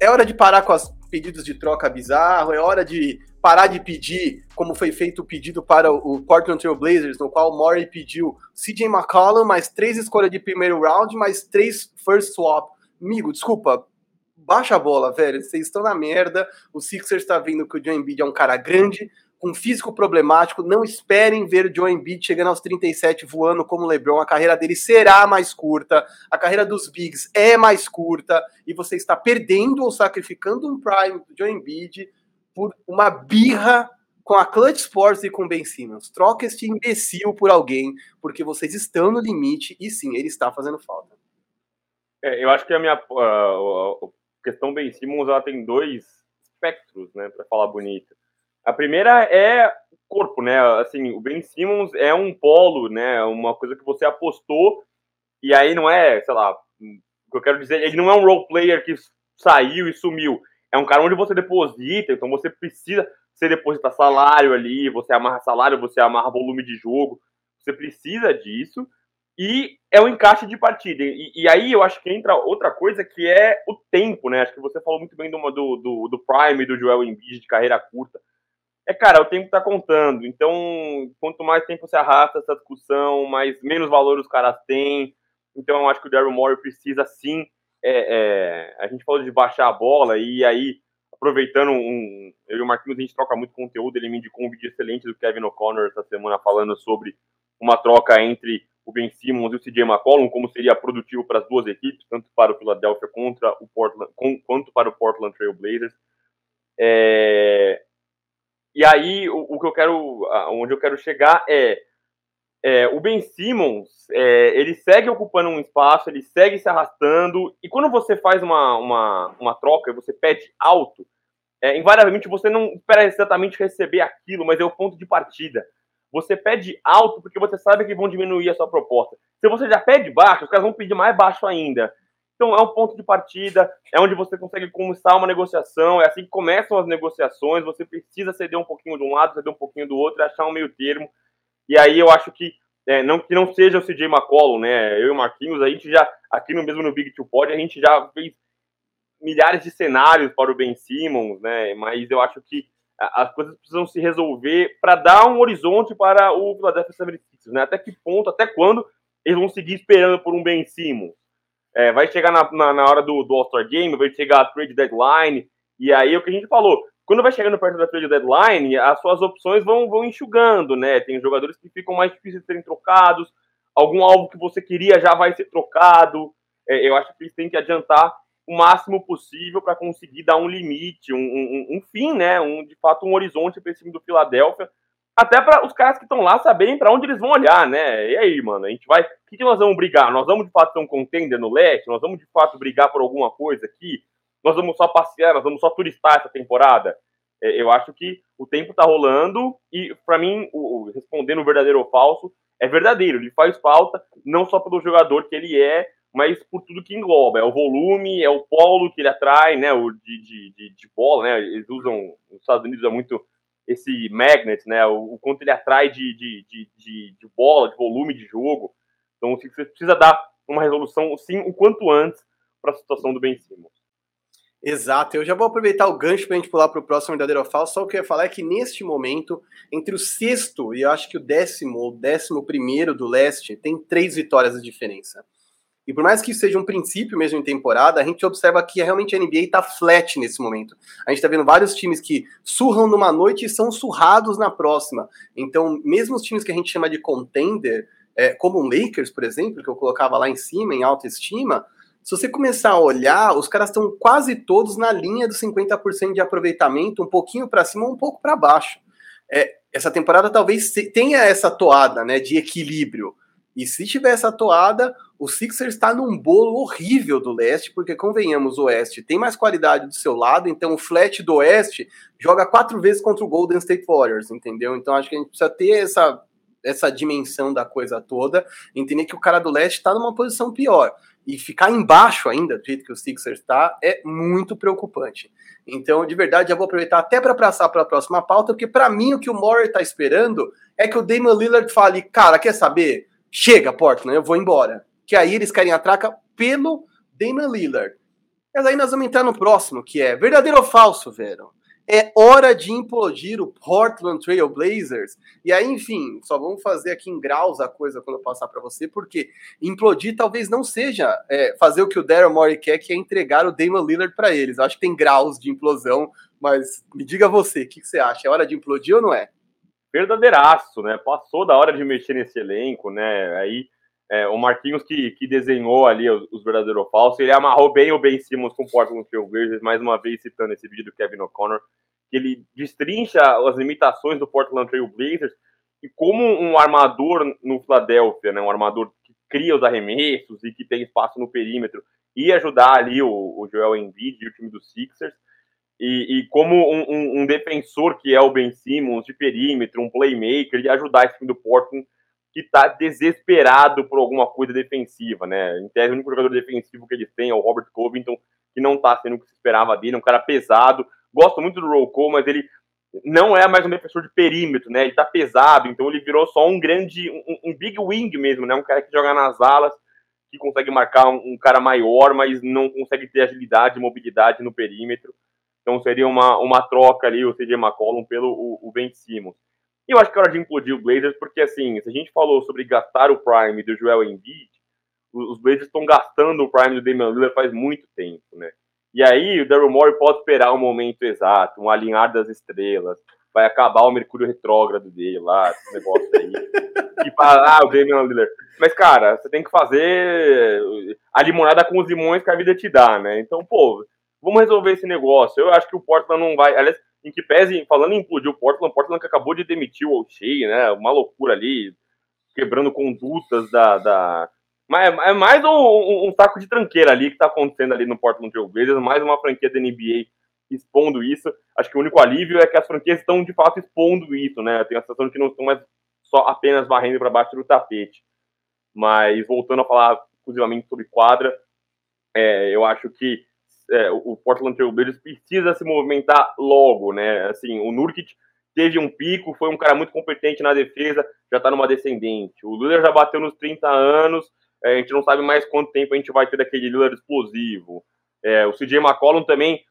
A: é hora de parar com os pedidos de troca bizarro, é hora de parar de pedir, como foi feito o pedido para o Portland Trail Blazers, no qual o Murray pediu CJ McCollum, mais três escolhas de primeiro round, mais três first swap. Amigo, desculpa, baixa a bola, velho. Vocês estão na merda. O Sixers está vendo que o John Embiid é um cara grande, com físico problemático. Não esperem ver Joe Embiid chegando aos 37 voando como LeBron. A carreira dele será mais curta. A carreira dos Bigs é mais curta. E você está perdendo ou sacrificando um prime do Joe Embiid por uma birra com a Clutch Sports e com Ben Simmons. Troca este imbecil por alguém, porque vocês estão no limite e sim, ele está fazendo falta.
C: É, eu acho que a minha a, a questão Ben Simmons ela tem dois espectros, né, para falar bonito. A primeira é o corpo, né? Assim, o Ben Simmons é um polo, né? Uma coisa que você apostou e aí não é, sei lá, o que eu quero dizer, ele não é um role player que saiu e sumiu. É um cara onde você deposita, então você precisa, você deposita salário ali, você amarra salário, você amarra volume de jogo, você precisa disso. E é um encaixe de partida. E, e, aí eu acho que entra outra coisa que é o tempo, né? Acho que você falou muito bem do, do, do Prime, do Joel Embiid, de carreira curta é, cara, o tempo está contando. Então, quanto mais tempo se arrasta essa discussão, mais menos valor os caras têm. Então, eu acho que o Daryl Morey precisa sim. É, é, a gente falou de baixar a bola, e aí, aproveitando um. Eu e o Marquinhos, a gente troca muito conteúdo. Ele me indicou um vídeo excelente do Kevin O'Connor essa semana falando sobre uma troca entre o Ben Simmons e o CJ McCollum, como seria produtivo para as duas equipes, tanto para o Philadelphia contra o Portland, quanto para o Portland Trail Blazers. É, e aí, o, o, que eu quero, onde eu quero chegar é, é o Ben Simmons, é, ele segue ocupando um espaço, ele segue se arrastando, e quando você faz uma, uma, uma troca, você pede alto, é, invariavelmente você não espera exatamente receber aquilo, mas é o ponto de partida. Você pede alto porque você sabe que vão diminuir a sua proposta. Se você já pede baixo, os caras vão pedir mais baixo ainda. Então é um ponto de partida, é onde você consegue começar uma negociação, é assim que começam as negociações, você precisa ceder um pouquinho de um lado, ceder um pouquinho do outro, achar um meio termo. E aí eu acho que é, não que não seja o CJ McCollum, né? Eu e o Marquinhos, a gente já, aqui no mesmo no Big Two Pod, a gente já fez milhares de cenários para o Ben Simmons, né? Mas eu acho que as coisas precisam se resolver para dar um horizonte para o Philadelphia 76ers, né? Até que ponto, até quando eles vão seguir esperando por um Ben Simmons? É, vai chegar na, na, na, hora do, do All-Star Game, vai chegar a trade deadline, e aí o que a gente falou, quando vai chegando perto da trade deadline, as suas opções vão, vão enxugando, né? Tem jogadores que ficam mais difíceis de serem trocados, algum alvo que você queria já vai ser trocado. É, eu acho que eles têm que adiantar o máximo possível para conseguir dar um limite, um, um, um, fim, né? Um, de fato, um horizonte para esse time do Philadelphia, até para os caras que estão lá saberem para onde eles vão olhar, né? E aí, mano, a gente vai. O que, que nós vamos brigar? Nós vamos de fato ser um contender no leste? Nós vamos de fato brigar por alguma coisa aqui? Nós vamos só passear? Nós vamos só turistar essa temporada? É, eu acho que o tempo tá rolando e, para mim, o, respondendo verdadeiro ou falso, é verdadeiro. Ele faz falta, não só pelo jogador que ele é, mas por tudo que engloba. É o volume, é o polo que ele atrai, né? O de, de, de, de bola, né? Eles usam, os Estados Unidos é muito esse magnet, né? O, o quanto ele atrai de, de, de, de, bola, de volume de jogo. Então você precisa dar uma resolução, sim, o quanto antes para a situação do Ben Simmons.
A: Exato, eu já vou aproveitar o gancho para a gente pular para o próximo verdadeiro ou falso. Só o que eu ia falar é que neste momento, entre o sexto e eu acho que o décimo ou décimo primeiro do leste, tem três vitórias de diferença. E por mais que isso seja um princípio mesmo em temporada, a gente observa que realmente a NBA está flat nesse momento. A gente está vendo vários times que surram numa noite e são surrados na próxima. Então, mesmo os times que a gente chama de contender, é, como o Lakers, por exemplo, que eu colocava lá em cima, em alta estima, se você começar a olhar, os caras estão quase todos na linha dos 50% de aproveitamento, um pouquinho para cima, um pouco para baixo. É, essa temporada talvez tenha essa toada né, de equilíbrio. E se tiver essa toada, o Sixers está num bolo horrível do leste, porque convenhamos, o oeste tem mais qualidade do seu lado, então o flat do oeste joga quatro vezes contra o Golden State Warriors, entendeu? Então acho que a gente precisa ter essa, essa dimensão da coisa toda, entender que o cara do leste está numa posição pior. E ficar embaixo ainda, do jeito que o Sixers está, é muito preocupante. Então, de verdade, já vou aproveitar até para passar para a próxima pauta, porque para mim o que o Murray está esperando é que o Damian Lillard fale, cara, quer saber? Chega, Portland, eu vou embora. Que aí eles querem a traca pelo Damian Lillard. Mas aí nós vamos entrar no próximo, que é verdadeiro ou falso, Vero? É hora de implodir o Portland Trail Blazers. E aí, enfim, só vamos fazer aqui em graus a coisa quando eu passar para você, porque implodir talvez não seja é, fazer o que o Daryl Morey quer, que é entregar o Damian Lillard para eles. Eu acho que tem graus de implosão, mas me diga você, o que, que você acha? É hora de implodir ou não é?
C: Verdadeiraço, né? Passou da hora de mexer nesse elenco, né? Aí é, o Marquinhos que, que desenhou ali os, os verdadeiros ou ele amarrou bem o Ben Simmons com o Portland Trail Blazers, mais uma vez citando esse vídeo do Kevin O'Connor, que ele destrincha as limitações do Portland Trail Blazers e como um armador no Philadelphia, né? Um armador que cria os arremessos e que tem espaço no perímetro e ajudar ali o, o Joel Embiid e o time dos Sixers e, e como um, um, um, defensor que é o Ben Simmons, de perímetro, um playmaker, de ajudar esse time do Portland que está desesperado por alguma coisa defensiva, né? Em tese, o único jogador defensivo que eles têm é o Robert Covington, que não está sendo o que se esperava dele, é um cara pesado. Gosto muito do Roll Call, mas ele não é mais um defensor de perímetro, né? Ele tá pesado, então ele virou só um grande, um, um big wing mesmo, né? Um cara que joga nas alas, que consegue marcar um, um cara maior, mas não consegue ter agilidade e mobilidade no perímetro. Então seria uma, uma troca ali, o CJ McCollum pelo o, o Ben Simmons. E eu acho que é hora de implodir o Blazers, porque assim, se a gente falou sobre gastar o Prime do Joel Embiid, os Blazers estão gastando o Prime do Damian Lillard faz muito tempo, né? E aí o Daryl Morey pode esperar o um momento exato, um alinhar das estrelas, vai acabar o Mercúrio retrógrado dele lá, esse negócio aí. e falar, ah, o Damian Lillard. Mas, cara, você tem que fazer a limonada com os limões que a vida te dá, né? Então, pô, vamos resolver esse negócio. Eu acho que o Portland não vai. Aliás, em que pese, falando em implodir o Portland, o Portland que acabou de demitir o O'Shea, né? Uma loucura ali, quebrando condutas da. da... Mas é mais um, um, um saco de tranqueira ali que tá acontecendo ali no Portland Trail Blazers, mais uma franquia da NBA expondo isso. Acho que o único alívio é que as franquias estão de fato expondo isso, né? Tem a sensação de que não estão mais só apenas varrendo para baixo do tapete. Mas voltando a falar exclusivamente sobre quadra, é, eu acho que é, o Portland Trail Blazers precisa se movimentar logo, né? Assim, o Nurkic teve um pico, foi um cara muito competente na defesa, já tá numa descendente. O Lillard já bateu nos 30 anos, é, a gente não sabe mais quanto tempo a gente vai ter daquele Lillard explosivo. É, o CJ McCollum também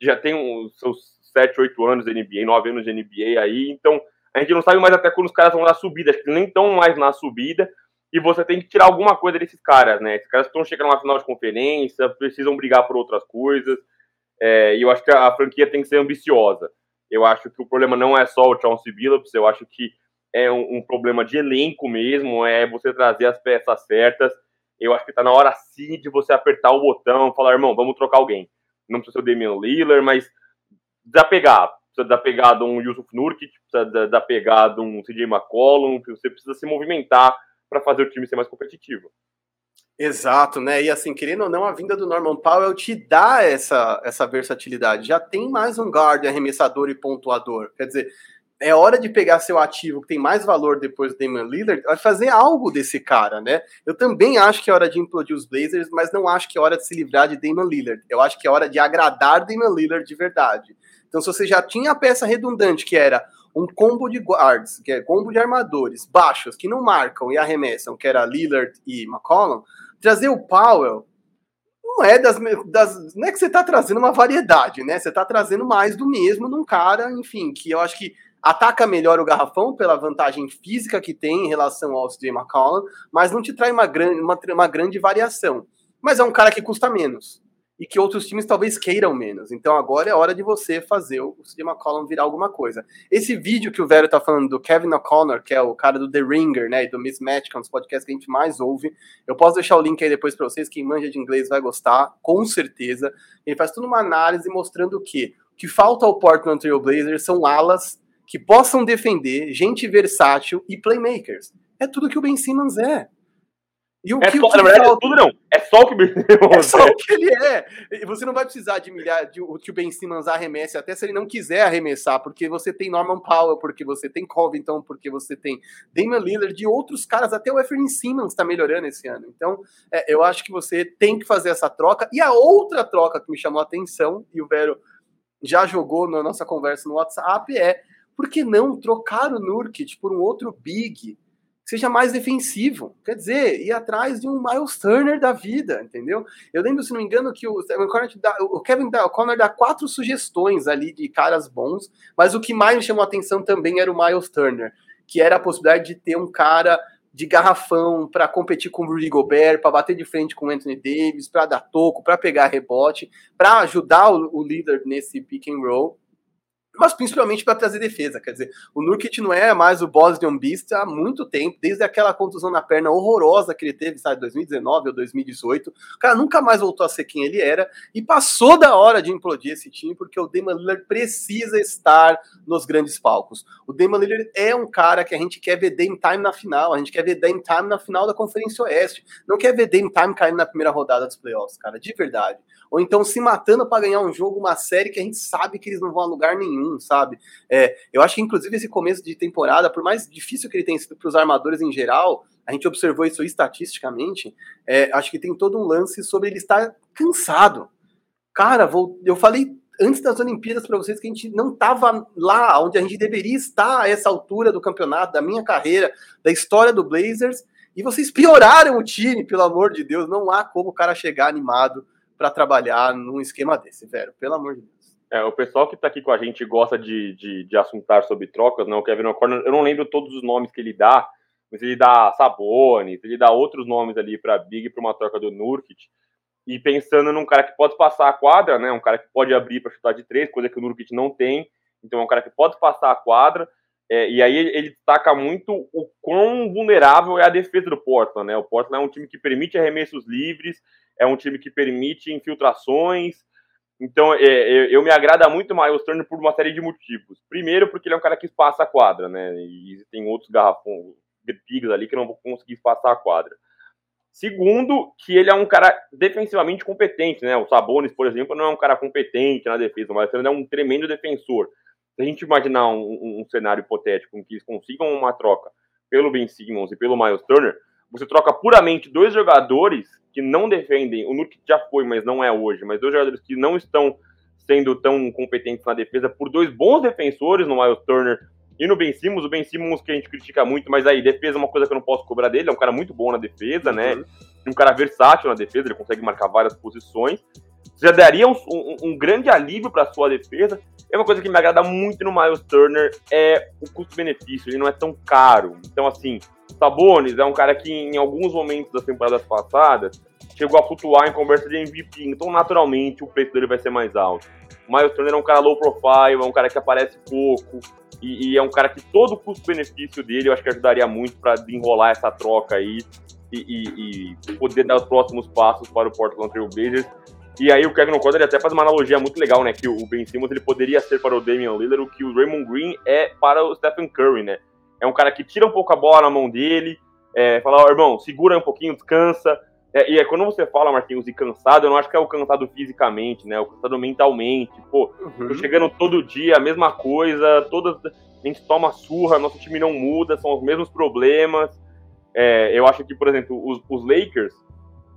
C: já tem os seus 7, 8 anos de NBA, 9 anos de NBA aí, então a gente não sabe mais até quando os caras vão na subida, acho que nem estão mais na subida, e você tem que tirar alguma coisa desses caras, né? Esses caras estão chegando na final de conferência, precisam brigar por outras coisas, é, e eu acho que a, franquia tem que ser ambiciosa. Eu acho que o problema não é só o Chauncey Billups, eu acho que é um, um, problema de elenco mesmo, é você trazer as peças certas. Eu acho que está na hora sim de você apertar o botão, falar, irmão, vamos trocar alguém. Não precisa ser o Damian Lillard, mas desapegar. Precisa desapegar de um Yusuf Nurkic, precisa desapegar de um CJ McCollum, você precisa se movimentar para fazer o time ser mais competitivo.
A: Exato, né? E assim, querendo ou não, a vinda do Norman Powell te dá essa, essa versatilidade. Já tem mais um guard arremessador e pontuador. Quer dizer, é hora de pegar seu ativo que tem mais valor depois do Damian Lillard, vai fazer algo desse cara, né? Eu também acho que é hora de implodir os Blazers, mas não acho que é hora de se livrar de Damian Lillard. Eu acho que é hora de agradar Damian Lillard de verdade. Então, se você já tinha a peça redundante, que era um combo de guards, que é combo de armadores baixos, que não marcam e arremessam, que era Lillard e McCollum, trazer o Powell não é das, das não é que você está trazendo uma variedade, né? Você está trazendo mais do mesmo num cara, enfim, que eu acho que ataca melhor o garrafão pela vantagem física que tem em relação ao CJ McCollum, mas não te traz uma grande, uma, uma grande variação. Mas é um cara que custa menos e que outros times talvez queiram menos. Então agora é hora de você fazer o CJ McCollum virar alguma coisa. Esse vídeo que o Vero tá falando do Kevin O'Connor, que é o cara do The Ringer, né, e do Mismatch, que é um dos podcasts que a gente mais ouve, eu posso deixar o link aí depois para vocês, quem manja de inglês vai gostar, com certeza. Ele faz toda uma análise mostrando que o que falta ao Portland Trail Blazers são alas que possam defender, gente versátil e playmakers. É tudo que o Ben Simmons é.
C: E o é que, só, o que na verdade, falta... tudo não. É só o que
A: é. só o que ele é. Você não vai precisar de milhar de o que o Ben Simmons arremesse, até se ele não quiser arremessar, porque você tem Norman Powell, porque você tem Covington, porque você tem Damian Lillard e outros caras, até o Efrain Simmons está melhorando esse ano. Então, é, eu acho que você tem que fazer essa troca. E a outra troca que me chamou a atenção, e o Vero já jogou na nossa conversa no WhatsApp, é por que não trocar o Nurkic por um outro big seja mais defensivo? Quer dizer, ir atrás de um Miles Turner da vida, entendeu? Eu lembro, se não me engano, que o, o Kevin O'Connor dá quatro sugestões ali de caras bons, mas o que mais me chamou a atenção também era o Miles Turner, que era a possibilidade de ter um cara de garrafão para competir com o Rudy Gobert, para bater de frente com o Anthony Davis, para dar toco, para pegar rebote, para ajudar o, o líder nesse pick and roll mas principalmente para trazer defesa. Quer dizer, o Nurkic não é mais o Boston Beast há muito tempo, desde aquela contusão na perna horrorosa que ele teve, sabe, 2019 ou 2018. O cara nunca mais voltou a ser quem ele era e passou da hora de implodir esse time, porque o Damon Lillard precisa estar nos grandes palcos. O Damon Lillard é um cara que a gente quer ver Dame Time na final, a gente quer ver Dame Time na final da Conferência Oeste, não quer ver Dame Time caindo na primeira rodada dos playoffs, cara, de verdade. Ou então se matando para ganhar um jogo, uma série que a gente sabe que eles não vão a lugar nenhum nenhum, sabe? É, eu acho que, inclusive, esse começo de temporada, por mais difícil que ele tenha sido para os armadores em geral, a gente observou isso estatisticamente, é, acho que tem todo um lance sobre ele estar cansado. Cara, vou, eu falei antes das Olimpíadas para vocês que a gente não estava lá onde a gente deveria estar a essa altura do campeonato, da minha carreira, da história do Blazers, e vocês pioraram o time, pelo amor de Deus. Não há como o cara chegar animado para trabalhar num esquema desse, velho, pelo amor de Deus.
C: É, o pessoal que está aqui com a gente gosta de, de, de assuntar sobre trocas, né? O Kevin O'Connor, eu não lembro todos os nomes que ele dá, mas ele dá Sabonis, ele dá outros nomes ali para Big para uma troca do Nurkic. E pensando num cara que pode passar a quadra, né? Um cara que pode abrir para chutar de três, coisa que o Nurkic não tem. Então é um cara que pode passar a quadra. É, e aí ele destaca muito o quão vulnerável é a defesa do Portland, né? O Portland é um time que permite arremessos livres, é um time que permite infiltrações, então, é, é, eu me agrada muito o Miles Turner por uma série de motivos. Primeiro, porque ele é um cara que espaça a quadra, né? E tem outros garrafões, pigs ali que não vão conseguir espaçar a quadra. Segundo, que ele é um cara defensivamente competente, né? O Sabonis, por exemplo, não é um cara competente na defesa, mas ele é um tremendo defensor. Se a gente imaginar um, um, um cenário hipotético em que eles consigam uma troca pelo Ben Simmons e pelo Miles Turner, você troca puramente dois jogadores que não defendem, o Nurkic já foi, mas não é hoje, mas dois jogadores que não estão sendo tão competentes na defesa por dois bons defensores no Miles Turner e no Ben Simmons, o Ben Simmons que a gente critica muito, mas aí defesa é uma coisa que eu não posso cobrar dele, é um cara muito bom na defesa, né? Uhum. Um cara versátil na defesa, ele consegue marcar várias posições. Já daria um, um, um grande alívio para sua defesa. É uma coisa que me agrada muito no Miles Turner é o custo-benefício, ele não é tão caro. Então, assim, Sabonis é um cara que em alguns momentos das temporadas passadas chegou a flutuar em conversa de MVP, então naturalmente o preço dele vai ser mais alto. O Miles Turner é um cara low profile, é um cara que aparece pouco, e, e é um cara que todo o custo-benefício dele eu acho que ajudaria muito para desenrolar essa troca aí e, e, e, poder dar os próximos passos para o Portland Trail Blazers. E aí o Kevin O'Connor até faz uma analogia muito legal, né? Que o Ben Simmons ele poderia ser para o Damian Lillard o que o Raymond Green é para o Stephen Curry, né? É um cara que tira um pouco a bola na mão dele, é, fala, oh, irmão, segura um pouquinho, descansa. É, e é quando você fala, Marquinhos, de cansado, eu não acho que é o cansado fisicamente, né? O cansado mentalmente. Pô, uhum. tô chegando todo dia, a mesma coisa, todas. a gente toma surra, nosso time não muda, são os mesmos problemas. É, eu acho que, por exemplo, os, os, Lakers,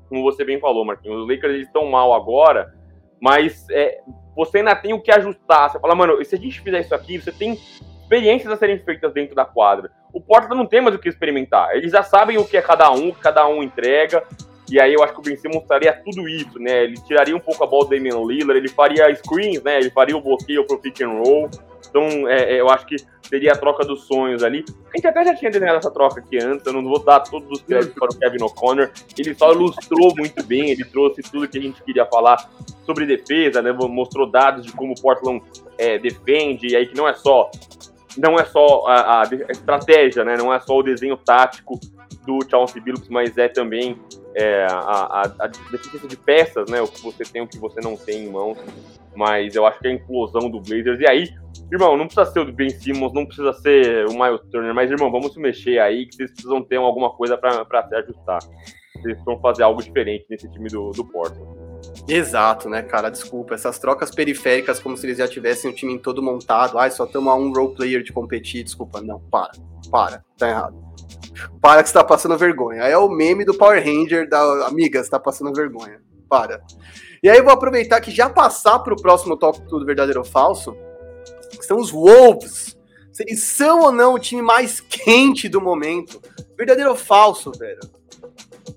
C: como você bem falou, Marquinhos, os Lakers estão mal agora, mas é, você ainda tem o que ajustar. Você fala, mano, se a gente fizer isso aqui, você tem experiências a serem feitas dentro da quadra. O Portland não tem mais o que experimentar. Eles já sabem o que é cada um, o que cada um entrega. E aí eu acho que o Ben Simmons faria tudo isso, né? Ele tiraria um pouco a bola do Damian Lillard, ele faria screens, né? Ele faria o bloqueio pro pick and roll. Então, é, é, eu acho que seria a troca dos sonhos ali. A gente até já tinha desenhado essa troca aqui antes, eu não vou dar todos os créditos para o Kevin O'Connor. Ele só ilustrou muito bem, ele trouxe tudo que a gente queria falar sobre defesa, né? Mostrou dados de como o Portland é, defende, e aí que não é só não é só a, a, estratégia, né? Não é só o desenho tático do Chauncey Billups, mas é também é, a, a, a, deficiência de peças, né? O que você tem, o que você não tem em mãos. Mas eu acho que é a implosão do Blazers. E aí, irmão, não precisa ser o Ben Simmons, não precisa ser o Miles Turner, mas, irmão, vamos se mexer aí, que vocês precisam ter alguma coisa para se ajustar. Vocês vão fazer algo diferente nesse time do, do Portland.
A: Exato, né, cara? Desculpa. Essas trocas periféricas, como se eles já tivessem o time todo montado. Ai, só estamos a um role player de competir. Desculpa, não, para. Para, tá errado. Para que você tá passando vergonha. É o meme do Power Ranger da amiga, você tá passando vergonha. Para. E aí vou aproveitar que já passar para o próximo tópico do verdadeiro ou falso, que são os Wolves. Se eles são ou não o time mais quente do momento. Verdadeiro ou falso, velho?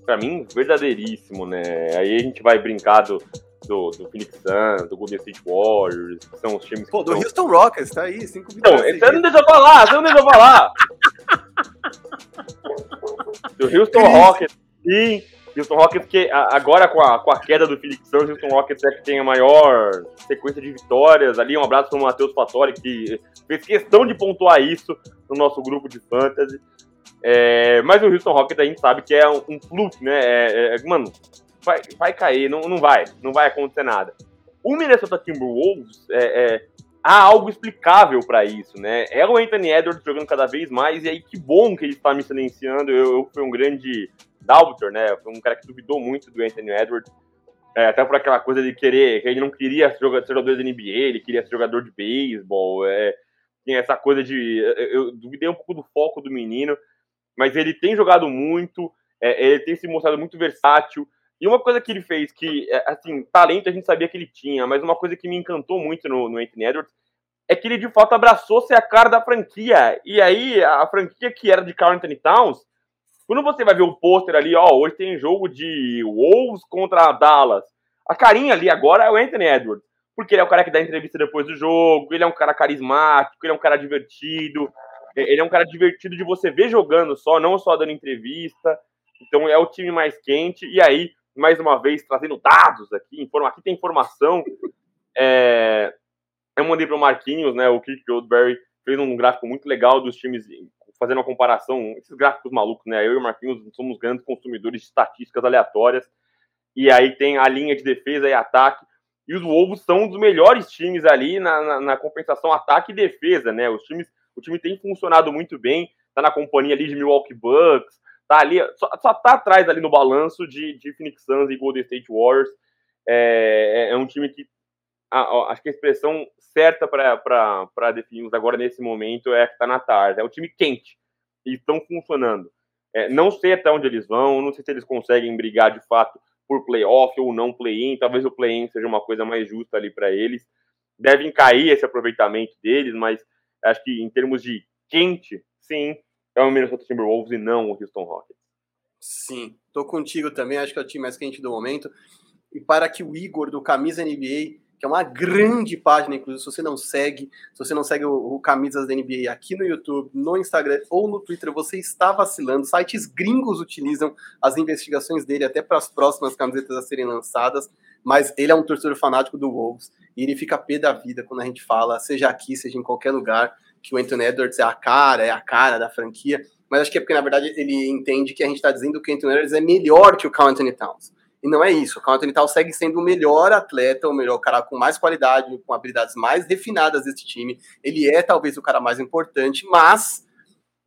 C: Pra mim, verdadeiríssimo, né? Aí a gente vai brincar do, do, do Phoenix Suns, do Golden State Warriors, que são os times
A: Pô,
C: do
A: são... Houston Rockets, tá aí,
C: cinco Então, você não deixa eu falar, você não deixa eu falar. do Houston Rockets, sim. Houston Rockets que agora com a, com a queda do Phoenix Suns, Houston Rockets é que tem a maior sequência de vitórias. Ali um abraço para o Matheus Fatori, que fez questão de pontuar isso no nosso grupo de fantasy. É, mas o Houston Rockets a gente sabe que é um, um né? É, é, mano, vai, vai cair, não, não vai, não vai acontecer nada. O Minnesota Timberwolves é, é há algo explicável para isso, né? É o Anthony Edwards jogando cada vez mais, e aí que bom que ele está me silenciando. Eu, eu fui um grande doubter, né? Foi um cara que duvidou muito do Anthony Edwards, é, até por aquela coisa de querer, que ele não queria ser jogador da NBA, ele queria ser jogador de beisebol, é, tinha essa coisa de. Eu duvidei um pouco do foco do menino, mas ele tem jogado muito, é, ele tem se mostrado muito versátil. E uma coisa que ele fez, que, é, assim, talento a gente sabia que ele tinha, mas uma coisa que me encantou muito no, no Anthony Edwards é que ele de fato abraçou ser a cara da franquia. E aí, a franquia que era de Carl Anthony Towns, quando você vai ver o pôster ali, ó, hoje tem jogo de Wolves contra Dallas. A carinha ali agora é o Anthony Edwards. Porque ele é o cara que dá entrevista depois do jogo, ele é um cara carismático, ele é um cara divertido. Ele é um cara divertido de você ver jogando só, não só dando entrevista. Então é o time mais quente. E aí, mais uma vez, trazendo dados aqui, aqui tem informação. É, eu mandei para o Marquinhos, né? O Kirk Goldberry fez um gráfico muito legal dos times, fazendo uma comparação, esses gráficos malucos, né? Eu e o Marquinhos somos grandes consumidores de estatísticas aleatórias. E aí tem a linha de defesa e ataque. E os Wolves são um dos melhores times ali na, na, na compensação ataque e defesa, né? Os times, o time tem funcionado muito bem, tá na companhia ali de Milwaukee Bucks, tá ali, só, só tá atrás ali no balanço de, de Phoenix Suns e Golden State Warriors. É, é, é um time que a, acho que a expressão certa para definirmos agora nesse momento é que está na tarde. É um time quente e estão funcionando. É, não sei até onde eles vão, não sei se eles conseguem brigar de fato por playoff ou não play-in. Talvez o play-in seja uma coisa mais justa ali para eles. Devem cair esse aproveitamento deles, mas acho que em termos de quente, sim, é o Minnesota Timberwolves e não o Houston Rockets.
A: Sim, tô contigo também, acho que é o time mais quente do momento. E para que o Igor do Camisa NBA, que é uma grande página, inclusive, se você não segue, se você não segue o, o Camisas da NBA aqui no YouTube, no Instagram ou no Twitter, você está vacilando. Sites gringos utilizam as investigações dele até para as próximas camisetas a serem lançadas, mas ele é um torcedor fanático do Wolves e ele fica pé da vida quando a gente fala, seja aqui, seja em qualquer lugar, que o Anthony Edwards é a cara, é a cara da franquia, mas acho que é porque, na verdade, ele entende que a gente está dizendo que o Anthony Edwards é melhor que o Carl Anthony Towns. E não é isso. O Carl Anthony Towns segue sendo o melhor atleta, o melhor cara com mais qualidade, com habilidades mais refinadas desse time. Ele é talvez o cara mais importante, mas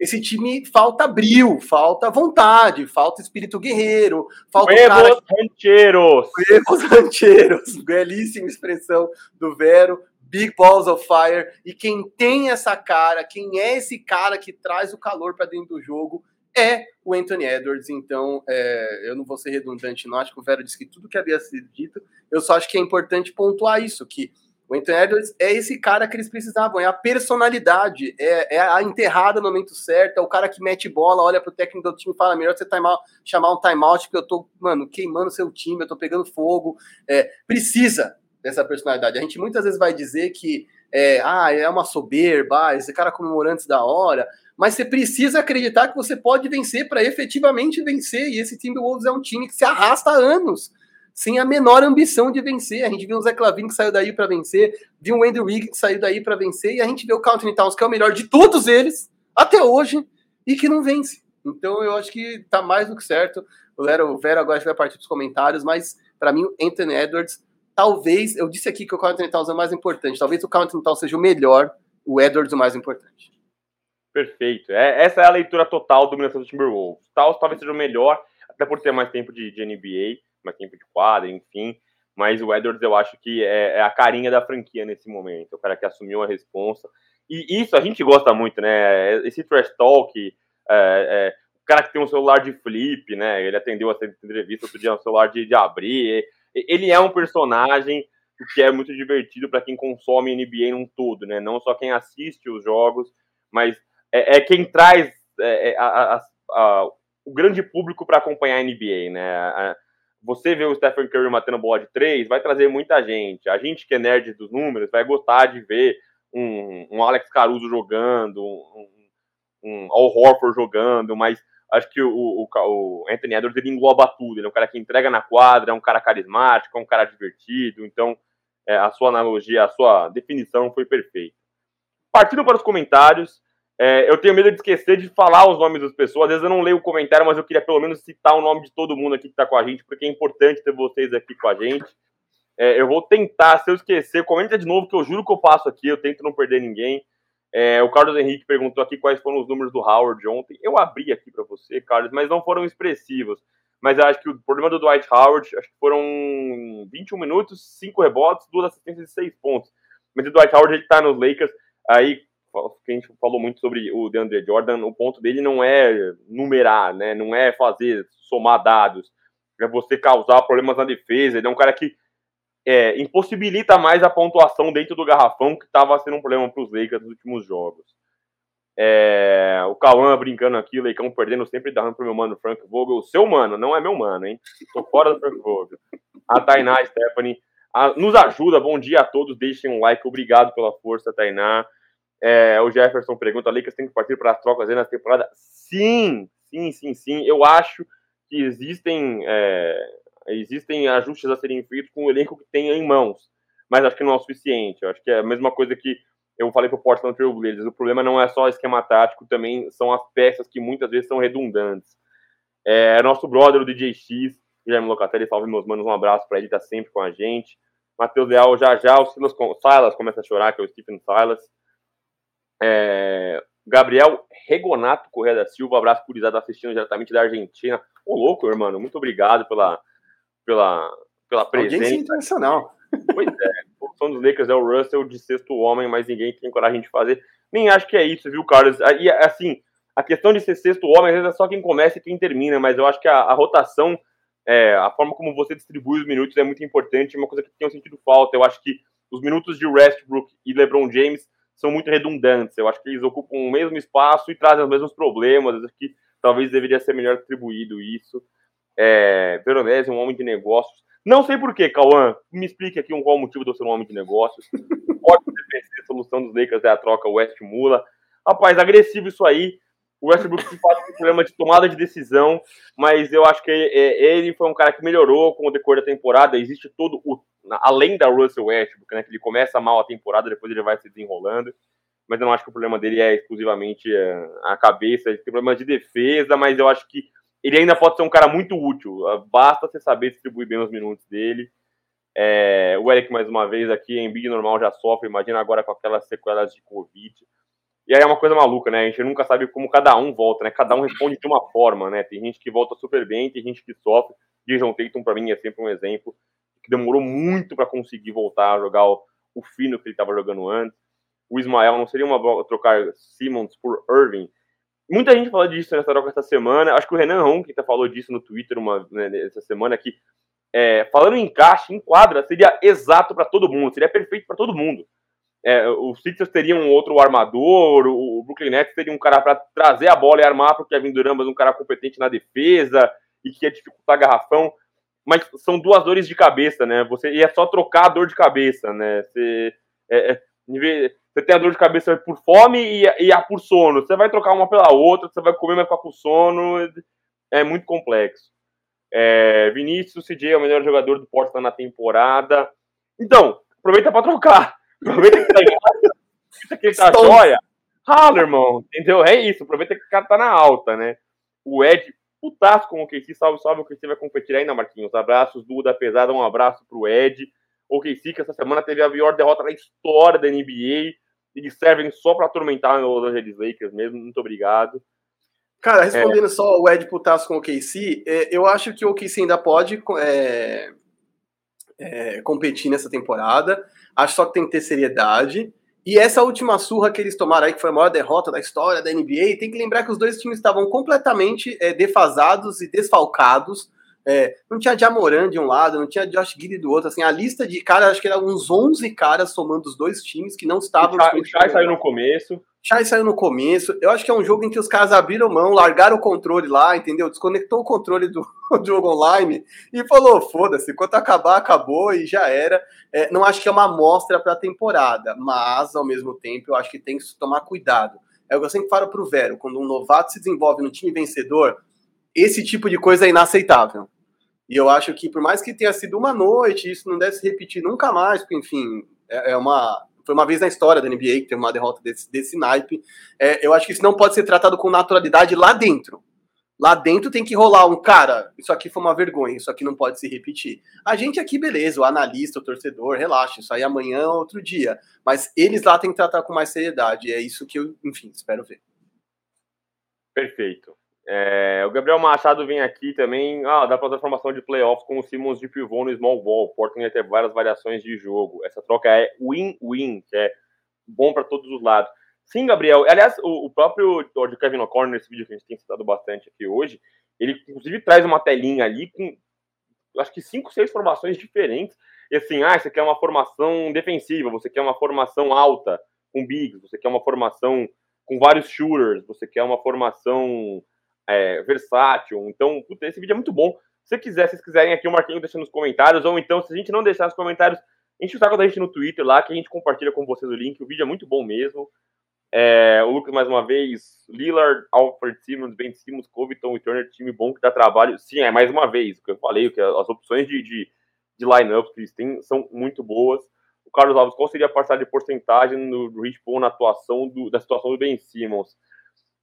A: esse time falta brilho, falta vontade, falta espírito guerreiro, falta
C: Huevos cara... rancheiros.
A: Huevos rancheiros, belíssima expressão do Vero Big Balls of Fire. E quem tem essa cara, quem é esse cara que traz o calor para dentro do jogo, é o Anthony Edwards. Então, é, eu não vou ser redundante, não. Acho que o Vera disse que tudo que havia sido dito. Eu só acho que é importante pontuar isso, que o Anthony Edwards é esse cara que eles precisavam, é a personalidade, é, é a enterrada no momento certo, é o cara que mete bola, olha pro técnico do time e fala: melhor você time out, chamar um timeout, porque eu tô, mano, queimando seu time, eu tô pegando fogo. É, precisa dessa personalidade. A gente muitas vezes vai dizer que é, ah, é uma soberba, esse cara comemorando antes da hora, mas você precisa acreditar que você pode vencer para efetivamente vencer. E esse time do Wolves é um time que se arrasta há anos sem a menor ambição de vencer. A gente viu o Zé Clavin que saiu daí para vencer, viu o Andrew Wiggins que saiu daí para vencer, e a gente vê o Country Towns, que é o melhor de todos eles, até hoje, e que não vence. Então eu acho que tá mais do que certo. O Vera, o Vera agora vai partir dos comentários, mas para mim, o Anthony Edwards, talvez, eu disse aqui que o Country Towns é o mais importante, talvez o Country Towns seja o melhor, o Edwards o mais importante.
C: Perfeito. É, essa é a leitura total do Minnesota Timberwolves. Tal, talvez seja o melhor, até por ter mais tempo de, de NBA tempo de quadra, enfim. Mas o Edwards eu acho que é, é, a carinha da franquia nesse momento, o cara que assumiu a responsa. E isso a gente gosta muito, né? Esse trash talk, é, é, o cara que tem um celular de flip, né? Ele atendeu essa entrevista outro dia, um celular de, de abrir. Ele é um personagem que é muito divertido para quem consome NBA num todo, né? Não só quem assiste os jogos, mas é, é quem traz é, é, a, a, a, o grande público para acompanhar a NBA, né? Você ver o Stephen Curry matando bola de três, vai trazer muita gente. A gente que é nerd dos números vai gostar de ver um, um Alex Caruso jogando, um, um Al Horford jogando, mas acho que o, o, o, Anthony Edwards ele engloba tudo. Ele é um cara que entrega na quadra, é um cara carismático, é um cara divertido. Então, é, a sua analogia, a sua definição foi perfeita. Partindo para os comentários, é, eu tenho medo de esquecer de falar os nomes das pessoas. Às vezes eu não leio o comentário, mas eu queria pelo menos citar o nome de todo mundo aqui que está com a gente, porque é importante ter vocês aqui com a gente. É, eu vou tentar, se eu esquecer, comenta de novo, que eu juro que eu passo aqui, eu tento não perder ninguém. É, o Carlos Henrique perguntou aqui quais foram os números do Howard ontem. Eu abri aqui para você, Carlos, mas não foram expressivos. Mas acho que o problema do Dwight Howard, acho que foram 21 minutos, 5 rebotes, 2 assistências e 6 pontos. Mas o Dwight Howard, ele tá nos Lakers, aí que a gente falou muito sobre o DeAndre Jordan, o ponto dele não é numerar, né? Não é fazer, somar dados, é você causar problemas na defesa. Ele é um cara que é, impossibilita mais a pontuação dentro do garrafão, que estava sendo um problema para os Lakers nos últimos jogos. É, o Cauã brincando aqui, o Leicão perdendo sempre dando pro meu mano Frank Vogel. O seu mano, não é meu mano, hein? Tô fora do Frank Vogel. A Tainá Stephanie a, nos ajuda. Bom dia a todos. Deixem um like. Obrigado pela força, Tainá. É, o Jefferson pergunta: Lakers tem que partir para as trocas aí na temporada? Sim, sim, sim, sim. Eu acho que existem, é, existem ajustes a serem feitos com o elenco que tem em mãos, mas acho que não é o suficiente. Eu acho que é a mesma coisa que eu falei para o Portland Trail Blazers: o problema não é só esquema tático, também são as peças que muitas vezes são redundantes. É, nosso brother, o DJ X, Guilherme Locatelli, salve meus manos, um abraço para ele, tá sempre com a gente. Matheus Leal, já já, o Silas, Silas começa a chorar, que é o Stephen Silas. É, Gabriel Regonato Correia da Silva, abraço curizado assistindo diretamente da Argentina. Ô, louco, irmão, muito obrigado pela, pela, pela presença. Audiência
A: internacional.
C: Pois é, a função dos Lakers é o Russell de sexto homem, mas ninguém tem coragem de fazer. Nem acho que é isso, viu, Carlos? E, assim, a questão de ser sexto homem, às vezes é só quem começa e quem termina, mas eu acho que a, a rotação, é, a forma como você distribui os minutos é muito importante, é uma coisa que tem um sentido falta. Eu acho que os minutos de Westbrook e LeBron James são muito redundantes. Eu acho que eles ocupam o mesmo espaço e trazem os mesmos problemas. Acho que talvez deveria ser melhor distribuído isso. É, Veronese é um homem de negócios. Não sei porquê, Cauã. Me explique aqui um, qual o motivo de eu ser um homem de negócios. Pode ser a solução dos Lakers é a troca West Mula. Rapaz, agressivo isso aí. O Westbrook faz um problema de tomada de decisão, mas eu acho que ele foi um cara que melhorou com o decorrer da temporada. Existe todo o. Além da Russell Westbrook, né? Que ele começa mal a temporada, depois ele vai se desenrolando. Mas eu não acho que o problema dele é exclusivamente é, a cabeça. Ele tem problemas de defesa, mas eu acho que ele ainda pode ser um cara muito útil. Basta você saber distribuir bem os minutos dele. É, o Eric, mais uma vez, aqui em Big Normal já sofre. Imagina agora com aquelas sequelas de Covid. E aí é uma coisa maluca, né? A gente nunca sabe como cada um volta, né? Cada um responde de uma forma, né? Tem gente que volta super bem, tem gente que sofre. Jason Tatum, para mim, é sempre um exemplo que demorou muito para conseguir voltar a jogar o, fino que ele estava jogando antes. O Ismael não seria uma boa trocar Simmons por Irving. Muita gente falou disso nessa troca essa semana. Acho que o Renan Ronk falou disso no Twitter uma, né, essa semana que é, falando em encaixe, em quadra, seria exato para todo mundo, seria perfeito para todo mundo. É, os Sixers teriam um outro armador, o Brooklyn Nets teria um cara para trazer a bola e armar para o Kevin Durant, mas um cara competente na defesa e que ia dificultar garrafão. Mas são duas dores de cabeça, né? Você ia só trocar a dor de cabeça, né? Você, é, é você tem a dor de cabeça por fome e, e a por sono. Você vai trocar uma pela outra, você vai comer, vai ficar com sono. É muito complexo. É, Vinícius, CJ é o melhor jogador do Portland na temporada. Então, aproveita para trocar. Aproveita que tá em que ele tá joia. Rala, irmão. Entendeu? É isso. Aproveita que o cara tá na alta, né? O Ed, putaço com o KC. Salve, salve. O KC vai competir ainda, Marquinhos. Abraços, Duda Pesada. Um abraço pro Ed. O KC, que essa semana teve a pior derrota da história da NBA. Eles servem só para atormentar os Los Angeles Lakers mesmo. Muito obrigado.
A: Cara, respondendo é. só o Ed Putasso com o KC, é, eu acho que o KC ainda pode é, é, competir nessa temporada. Acho só que tem que ter seriedade. E essa última surra que eles tomaram aí, que foi a maior derrota da história da NBA, tem que lembrar que os dois times estavam completamente é, defasados e desfalcados. É, não tinha Jamoran de um lado, não tinha Josh Giddy do outro. Assim, a lista de caras, acho que era uns 11 caras somando os dois times que não estavam.
C: O Chai saiu no começo.
A: Chai saiu no começo. Eu acho que é um jogo em que os caras abriram mão, largaram o controle lá, entendeu? Desconectou o controle do, jogo online e falou: foda-se, quando acabar, acabou e já era. É, não acho que é uma amostra para a temporada, mas ao mesmo tempo eu acho que tem que tomar cuidado. É o que eu sempre falo pro Vero: quando um novato se desenvolve no time vencedor, esse tipo de coisa é inaceitável. E eu acho que, por mais que tenha sido uma noite, isso não deve se repetir nunca mais, porque, enfim, é, é uma foi uma vez na história da NBA que teve uma derrota desse, desse naipe. É, eu acho que isso não pode ser tratado com naturalidade lá dentro. Lá dentro tem que rolar um cara, isso aqui foi uma vergonha, isso aqui não pode se repetir. A gente aqui, beleza, o analista, o torcedor, relaxa, isso aí amanhã é outro dia. Mas eles lá têm que tratar com mais seriedade. É isso que eu, enfim, espero ver.
C: Perfeito. É, o Gabriel Machado vem aqui também. Ah, dá para fazer formação de playoffs com o Simmons de pivô no small ball. O Portland ia ter várias variações de jogo. Essa troca é win-win, que é bom para todos os lados. Sim, Gabriel. Aliás, o, o próprio de Kevin O'Connor, nesse vídeo que a gente tem citado bastante aqui hoje, ele inclusive traz uma telinha ali com acho que cinco, seis formações diferentes. E assim, ah, você quer uma formação defensiva, você quer uma formação alta com bigs, você quer uma formação com vários shooters, você quer uma formação é, versátil. Então, puta, esse vídeo é muito bom. Se quiser, se quiserem aqui, o Marquinhos deixa nos comentários, ou então, se a gente não deixar nos comentários, enche o saco da gente no Twitter lá, que a gente compartilha com vocês o link. O vídeo é muito bom mesmo. É, o Lucas, mais uma vez, Lillard, Alfred Simmons, Ben Simmons, Covington e Turner, time bom que dá trabalho. Sim, é mais uma vez, o que eu falei, que as opções de, de, de line-ups que eles têm são muito boas. O Carlos Alves, qual seria a parcela de porcentagem no Rich Paul na atuação do, da situação do Ben Simmons?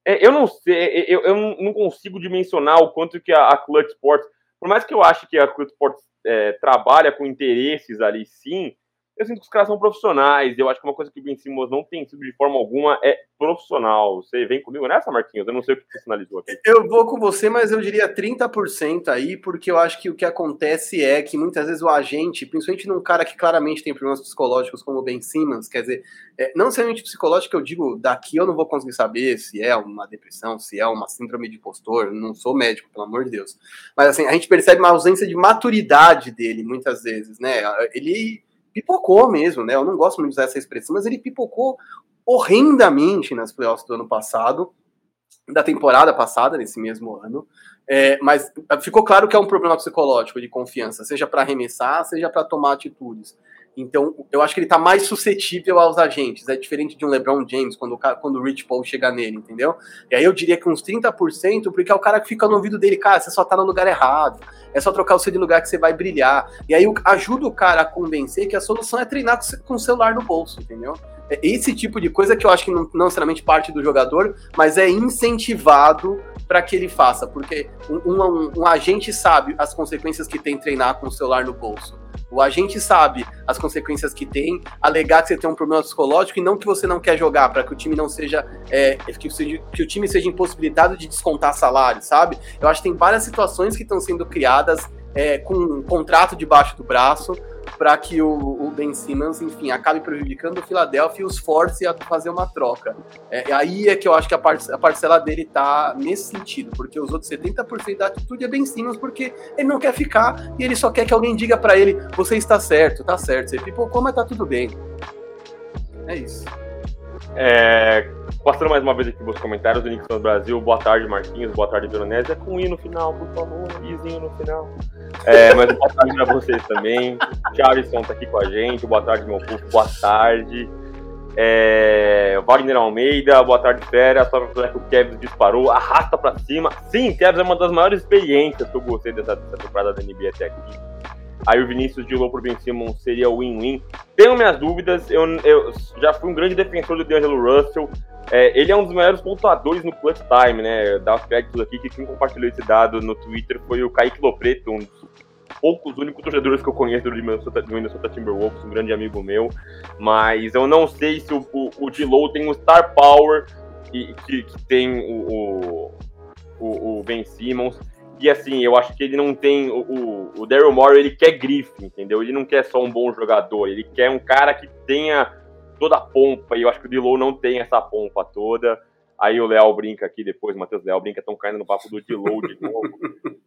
C: É, eu não sei, eu, eu não consigo dimensionar o quanto que a, a Clutch Sports, por mais que eu ache que a Clutch Sports é, trabalha com interesses ali, sim, eu sinto que os caras são profissionais. Eu acho que uma coisa que o Ben Simmons não tem sido de forma alguma é profissional. Você vem comigo nessa, Marquinhos? Eu não sei o que você sinalizou aqui.
A: Eu vou com você, mas eu diria 30% aí, porque eu acho que o que acontece é que muitas vezes o agente, principalmente num cara que claramente tem problemas psicológicos como o Ben Simmons, quer dizer, é, não necessariamente psicológico, eu digo, daqui eu não vou conseguir saber se é uma depressão, se é uma síndrome de impostor, não sou médico, pelo amor de Deus. Mas assim, a gente percebe uma ausência de maturidade dele, muitas vezes, né? Ele pipocou mesmo, né? Eu não gosto muito de usar essa expressão, mas ele pipocou horrendamente nas playoffs do ano passado, da temporada passada, nesse mesmo ano. É, mas ficou claro que é um problema psicológico de confiança, seja para arremessar, seja para tomar atitudes. Então, eu acho que ele tá mais suscetível aos agentes. É diferente de um LeBron James, quando o, cara, quando o Rich Paul chega nele, entendeu? E aí eu diria que uns 30%, porque é o cara que fica no ouvido dele, cara, você só tá no lugar errado. É só trocar o seu de lugar que você vai brilhar. E aí ajuda o cara a convencer que a solução é treinar com o celular no bolso, entendeu? É esse tipo de coisa que eu acho que não, não necessariamente parte do jogador, mas é incentivado para que ele faça, porque um, um, um agente sabe as consequências que tem treinar com o celular no bolso. O agente sabe as consequências que tem, alegar que você tem um problema psicológico e não que você não quer jogar, para que o time não seja, é, que, que o time seja impossibilitado de descontar salário, sabe? Eu acho que tem várias situações que estão sendo criadas é, com um contrato debaixo do braço para que o, o, Ben Simmons, enfim, acabe prejudicando o Philadelphia e os force a fazer uma troca. É, aí é que eu acho que a, par a parcela dele tá nesse sentido, porque os outros 70% da atitude é Ben Simmons porque ele não quer ficar e ele só quer que alguém diga para ele: você está certo, tá certo. Você pipocou, mas tá tudo bem. É isso.
C: É, passando mais uma vez aqui os comentários do Nixon Brasil. Boa tarde, Marquinhos. Boa tarde, Veronese. É com I no final, por favor. Izinho no final. É, mas boa tarde pra vocês também. Charlison tá aqui com a gente. Boa tarde, meu povo. Boa tarde. É, Wagner Almeida, boa tarde, Fera. Só pra que o Kevin disparou, arrasta pra cima. Sim, Kevin é uma das maiores experiências que eu gostei dessa, dessa temporada da NBA até aqui. Aí o Vinícius de Low por Ben Simmons seria win-win. Tenho minhas dúvidas, eu, eu, já fui um grande defensor do D'Angelo Russell. É, ele é um dos maiores pontuadores no clutch time, né? Dá os créditos aqui que quem compartilhou esse dado no Twitter foi o Kaique Lopreto, um dos poucos únicos torcedores que eu conheço do Minnesota, do Minnesota Timberwolves, um grande amigo meu. Mas eu não sei se o, o, o tem o star power que, que, que tem o, o, o Ben Simmons. E assim, eu acho que ele não tem. O, o Daryl Morey, ele quer grife, entendeu? Ele não quer só um bom jogador, ele quer um cara que tenha toda a pompa. E eu acho que o Dilow não tem essa pompa toda. Aí o Léo brinca aqui depois, o Matheus Léo brinca, estão caindo no papo do Dilow de novo.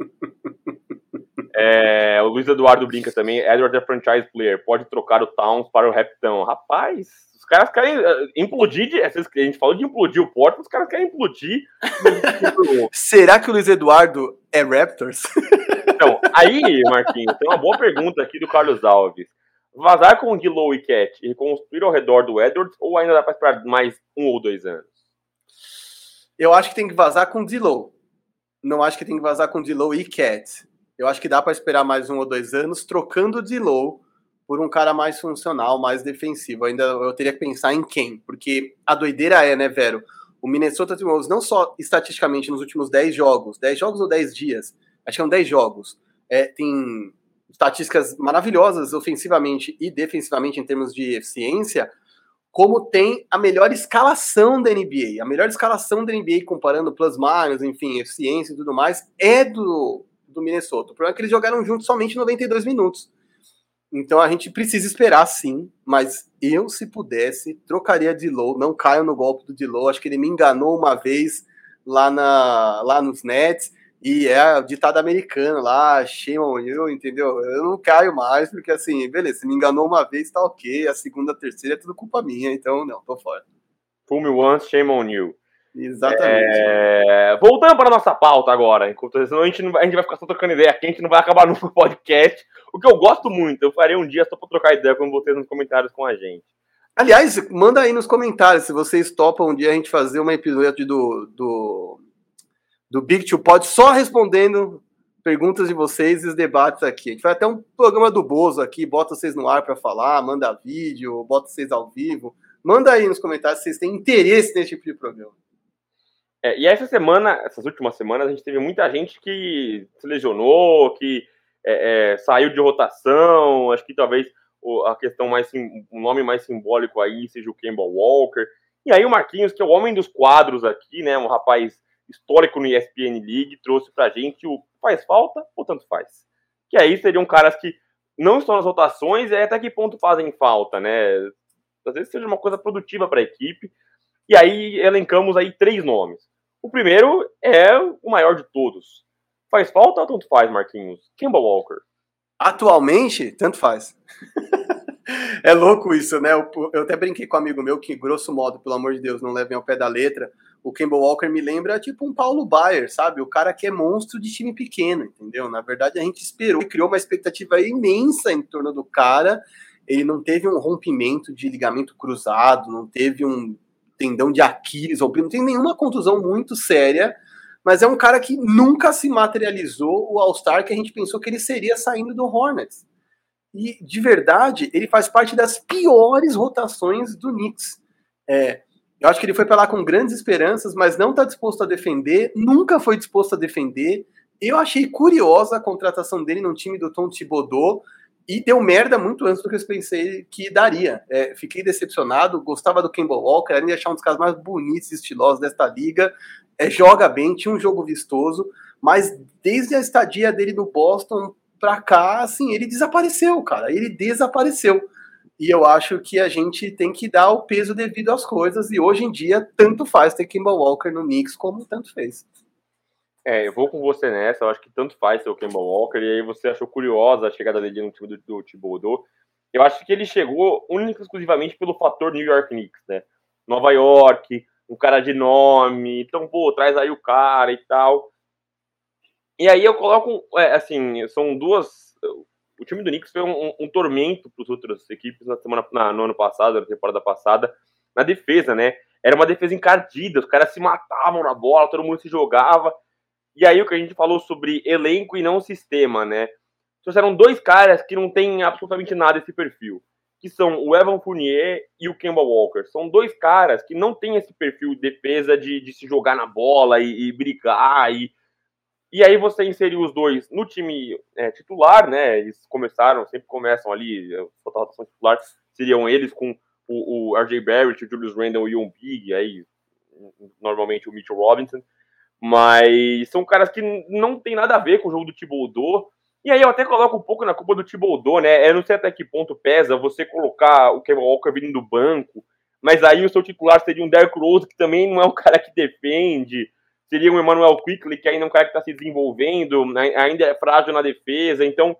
C: É, o Luiz Eduardo brinca também. Edward é franchise player, pode trocar o Towns para o Raptão. Rapaz, os caras querem uh, implodir. De, a gente falou de implodir o Porto, os caras querem implodir.
A: Será que o Luiz Eduardo é Raptors?
C: Então, aí, Marquinhos, tem uma boa pergunta aqui do Carlos Alves. Vazar com o Guillow e Cat e reconstruir ao redor do Edwards ou ainda dá para esperar mais um ou dois anos?
A: Eu acho que tem que vazar com o Dilow. Não acho que tem que vazar com o Dilow e Cat. Eu acho que dá para esperar mais um ou dois anos trocando o Dilow por um cara mais funcional, mais defensivo. Ainda eu teria que pensar em quem, porque a doideira é, né, Vero? O Minnesota Timberwolves não só estatisticamente nos últimos 10 jogos, 10 jogos ou 10 dias, acho que são 10 jogos, é, tem estatísticas maravilhosas ofensivamente e defensivamente em termos de eficiência, como tem a melhor escalação da NBA. A melhor escalação da NBA, comparando plus-minus, enfim, eficiência e tudo mais, é do, do Minnesota. O problema é que eles jogaram juntos somente 92 minutos. Então a gente precisa esperar sim, mas eu, se pudesse, trocaria de low, não caio no golpe do Dilow, acho que ele me enganou uma vez lá, na, lá nos Nets, e é ditado americano lá, shame on you, entendeu? Eu não caio mais, porque assim, beleza, se me enganou uma vez, tá ok, a segunda, a terceira é tudo culpa minha, então não, tô fora.
C: Fool me once, shame on you.
A: Exatamente.
C: É... Voltando para a nossa pauta agora, enquanto senão a gente, não, a gente vai ficar só trocando ideia aqui, a gente não vai acabar no podcast. O que eu gosto muito, eu farei um dia só para trocar ideia com vocês nos comentários com a gente.
A: Aliás, manda aí nos comentários se vocês topam um dia a gente fazer uma episódio do, do, do Big Two Pod só respondendo perguntas de vocês e os debates aqui. A gente vai até um programa do Bozo aqui, bota vocês no ar para falar, manda vídeo, bota vocês ao vivo. Manda aí nos comentários se vocês têm interesse nesse tipo de programa.
C: É, e essa semana, essas últimas semanas, a gente teve muita gente que se lesionou, que é, é, saiu de rotação. Acho que talvez a questão mais o nome mais simbólico aí seja o Campbell Walker. E aí o Marquinhos, que é o homem dos quadros aqui, né, um rapaz histórico no ESPN League, trouxe pra gente o faz falta ou tanto faz. Que aí seriam caras que não estão nas rotações e até que ponto fazem falta, né? Às vezes seja uma coisa produtiva para a equipe. E aí elencamos aí três nomes. O primeiro é o maior de todos. Faz falta ou tanto faz, Marquinhos? Kemba Walker.
A: Atualmente, tanto faz. é louco isso, né? Eu, eu, até brinquei com um amigo meu que, grosso modo, pelo amor de Deus, não levem ao pé da letra. O Kemba Walker me lembra tipo um Paulo Baier, sabe? O cara que é monstro de time pequeno, entendeu? Na verdade, a gente esperou e criou uma expectativa imensa em torno do cara. Ele não teve um rompimento de ligamento cruzado, não teve um tendão de Aquiles, ou não tem nenhuma contusão muito séria, mas é um cara que nunca se materializou o All-Star que a gente pensou que ele seria saindo do Hornets. E, de verdade, ele faz parte das piores rotações do Knicks. É, eu acho que ele foi para lá com grandes esperanças, mas não está disposto a defender, nunca foi disposto a defender. Eu achei curiosa a contratação dele no time do Tom Thibodeau, e deu merda muito antes do que eu pensei que daria. É, fiquei decepcionado, gostava do Campbell Walker, ainda achar um dos caras mais bonitos e estilosos desta liga. É, joga bem, tinha um jogo vistoso, mas desde a estadia dele no Boston, pra cá, assim, ele desapareceu, cara. Ele desapareceu. E eu acho que a gente tem que dar o peso devido às coisas. E hoje em dia, tanto faz ter Kimball Walker no Knicks como tanto fez.
C: É, eu vou com você nessa. Eu acho que tanto faz ter o Kimball Walker. E aí você achou curiosa a chegada dele no time do, do Thibodeau. Eu acho que ele chegou única e exclusivamente pelo fator New York Knicks, né? Nova York, um cara de nome. Então, pô, traz aí o cara e tal. E aí eu coloco, é, assim, são duas o time do Knicks foi um, um, um tormento para as outras equipes na semana, na, no ano passado, na temporada passada, na defesa, né? Era uma defesa encardida, os caras se matavam na bola, todo mundo se jogava. E aí o que a gente falou sobre elenco e não sistema, né? Trouxeram dois caras que não têm absolutamente nada esse perfil, que são o Evan Fournier e o Kemba Walker. São dois caras que não têm esse perfil de defesa de, de se jogar na bola e, e brigar e e aí você inseriu os dois no time é, titular, né? Eles começaram, sempre começam ali, a rotação titular seriam eles com o, o RJ Barrett, o Julius Randle e o Big, aí normalmente o Mitchell Robinson. Mas são caras que não tem nada a ver com o jogo do Thibodeau. E aí eu até coloco um pouco na culpa do Thibodeau, né? Eu não sei até que ponto pesa você colocar o Kevin Walker vindo do banco, mas aí o seu titular seria um Derrick Rose, que também não é um cara que defende seria o Emmanuel Quickly, que ainda é um cara que está se desenvolvendo, né, ainda é frágil na defesa, então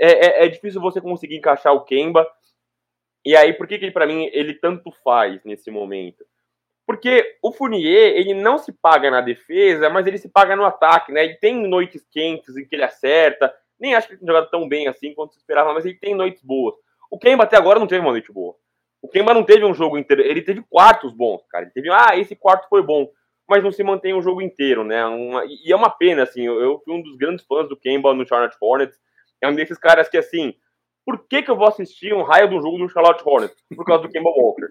C: é, é, é, difícil você conseguir encaixar o Kemba. E aí, por que, que para mim ele tanto faz nesse momento? Porque o Fournier, ele não se paga na defesa, mas ele se paga no ataque, né? Ele tem noites quentes em que ele acerta. Nem acho que ele tem jogado tão bem assim quanto se esperava, mas ele tem noites boas. O Kemba até agora não teve uma noite boa. O Kemba não teve um jogo inteiro, ele teve quartos bons, cara. Ele teve, ah, esse quarto foi bom mas não se mantém o jogo inteiro, né? Uma, e é uma pena, assim, eu, fui um dos grandes fãs do Kemba no Charlotte Hornets, é um desses caras que, assim, por que que eu vou assistir um raio do jogo do Charlotte Hornets? Por causa do Kemba Walker.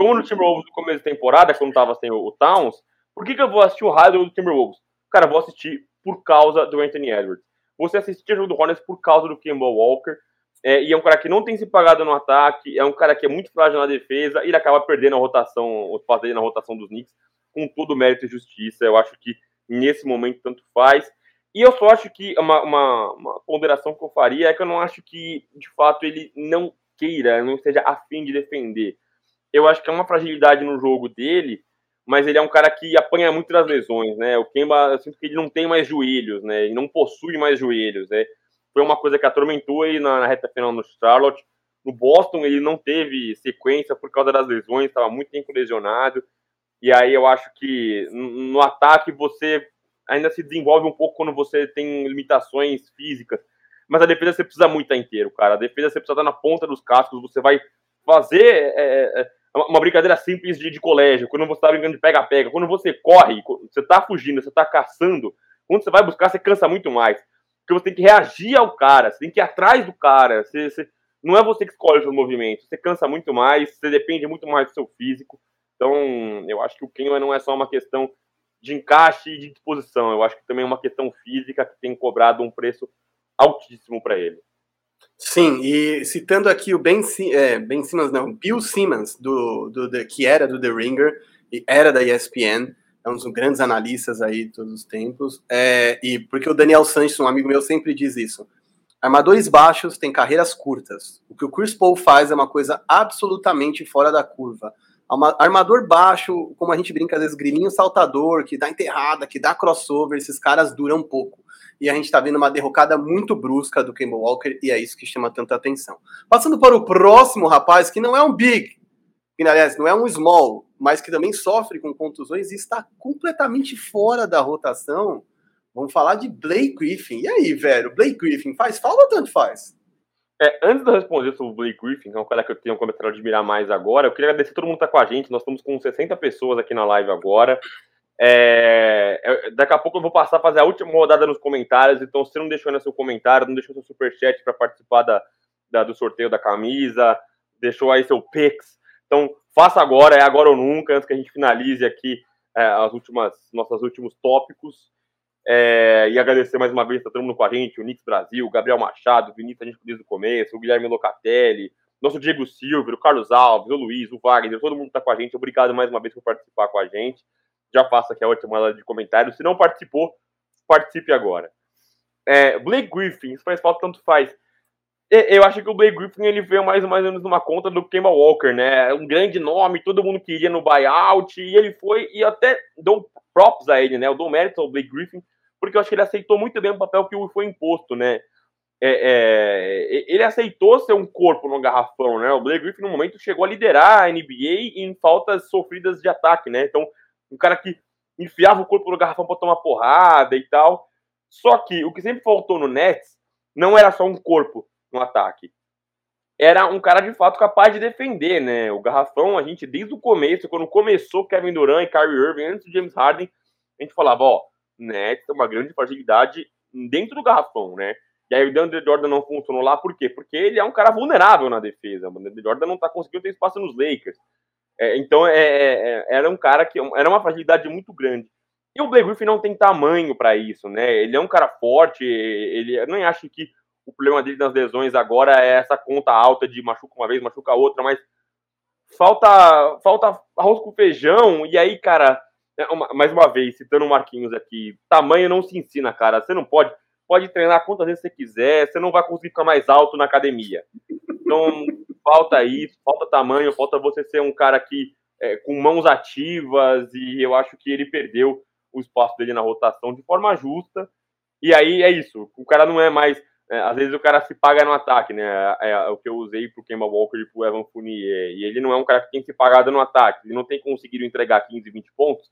C: Como no Timberwolves no começo da temporada, quando tava sem o, Towns, por que que eu vou assistir o raio do Timberwolves? Cara, vou assistir por causa do Anthony Edwards. Você assistir o jogo do Hornets por causa do Kemba Walker, é, e é um cara que não tem se pagado no ataque, é um cara que é muito frágil na defesa, e ele acaba perdendo a rotação, o espaço na rotação dos Knicks com todo mérito e justiça. Eu acho que nesse momento tanto faz. E eu só acho que uma, uma, uma, ponderação que eu faria é que eu não acho que, de fato, ele não queira, não esteja afim de defender. Eu acho que é uma fragilidade no jogo dele, mas ele é um cara que apanha muito das lesões, né? O Kemba, eu sinto que ele não tem mais joelhos, né? Ele não possui mais joelhos, né? Foi uma coisa que atormentou ele na, na reta final no Charlotte. No Boston, ele não teve sequência por causa das lesões, estava muito tempo lesionado. E aí eu acho que no ataque você ainda se desenvolve um pouco quando você tem limitações físicas. Mas a defesa você precisa muito estar inteiro, cara. A defesa você precisa estar na ponta dos cascos. Você vai fazer é, é, uma brincadeira simples de, de colégio, quando você está brincando de pega-pega. Quando você corre, você está fugindo, você está caçando. Quando você vai buscar, você cansa muito mais. Porque você tem que reagir ao cara, você tem que ir atrás do cara. Você, você, não é você que escolhe os movimentos. Você cansa muito mais, você depende muito mais do seu físico. Então, eu acho que o Kenwa não é só uma questão de encaixe e de disposição, eu acho que também é uma questão física que tem cobrado um preço altíssimo para ele.
A: Sim, e citando aqui o Ben, é, ben Simmons, não, Bill Simmons, do, do, do, que era do The Ringer, e era da ESPN, é um dos grandes analistas aí de todos os tempos, é, e porque o Daniel Sanches, um amigo meu, sempre diz isso, armadores baixos têm carreiras curtas, o que o Chris Paul faz é uma coisa absolutamente fora da curva, Armador baixo, como a gente brinca às vezes, grilinho saltador, que dá enterrada, que dá crossover, esses caras duram pouco. E a gente tá vendo uma derrocada muito brusca do Kemba Walker, e é isso que chama tanta atenção. Passando para o próximo rapaz, que não é um big, que aliás não é um small, mas que também sofre com contusões e está completamente fora da rotação. Vamos falar de Blake Griffin. E aí, velho? Blake Griffin faz falta ou tanto faz?
C: É, antes de eu responder sobre o Blake Griffin, que é um cara que eu tenho começado a admirar mais agora, eu queria agradecer todo mundo que está com a gente. Nós estamos com 60 pessoas aqui na live agora. É, daqui a pouco eu vou passar a fazer a última rodada nos comentários. Então, se não deixou seu comentário, não deixou seu superchat para participar da, da, do sorteio da camisa, deixou aí seu Pix. Então, faça agora, é agora ou nunca, antes que a gente finalize aqui é, as últimas, nossos últimos tópicos. É, e agradecer mais uma vez, tá todo mundo com a gente, o Nix Brasil, o Gabriel Machado, o Vinícius, a gente desde o começo, o Guilherme Locatelli, nosso Diego Silva, o Carlos Alves, o Luiz, o Wagner, todo mundo está com a gente. Obrigado mais uma vez por participar com a gente. Já faço aqui a última de comentários. Se não participou, participe agora. É, Blake Griffin, se faz falta, tanto faz. Eu acho que o Blake Griffin ele veio mais, mais ou menos numa conta do Kemba Walker, né? Um grande nome, todo mundo queria no buyout, e ele foi, e até dou props a ele, né? Eu dou mérito ao Blake Griffin, porque eu acho que ele aceitou muito bem o papel que foi imposto, né? É, é, ele aceitou ser um corpo no garrafão, né? O Blake Griffin, no momento, chegou a liderar a NBA em faltas sofridas de ataque, né? Então, um cara que enfiava o corpo no garrafão para tomar porrada e tal. Só que o que sempre faltou no Nets não era só um corpo no ataque. Era um cara de fato capaz de defender, né? O Garrafão, a gente desde o começo, quando começou Kevin Durant e Kyrie Irving, antes do James Harden, a gente falava, ó, Nets tem uma grande fragilidade dentro do Garrafão, né? E aí o DeAndre Jordan não funcionou lá, por quê? Porque ele é um cara vulnerável na defesa. O DeAndre Jordan não tá conseguindo ter espaço nos Lakers. É, então é, é, é era um cara que era uma fragilidade muito grande. E o Blake Griffin não tem tamanho para isso, né? Ele é um cara forte, ele eu não acho que o problema dele nas lesões agora é essa conta alta de machuca uma vez, machuca outra, mas falta falta arroz com feijão. E aí, cara, é mais uma vez, citando o Marquinhos aqui, tamanho não se ensina, cara. Você não pode pode treinar quantas vezes você quiser, você não vai conseguir ficar mais alto na academia. Então, falta isso, falta tamanho, falta você ser um cara que é, com mãos ativas, e eu acho que ele perdeu o espaço dele na rotação de forma justa. E aí é isso, o cara não é mais é, às vezes o cara se paga no ataque, né? É, é o que eu usei pro Kemba Walker e pro Evan Fournier. E ele não é um cara que tem se pagado no ataque. Ele não tem conseguido entregar 15, 20 pontos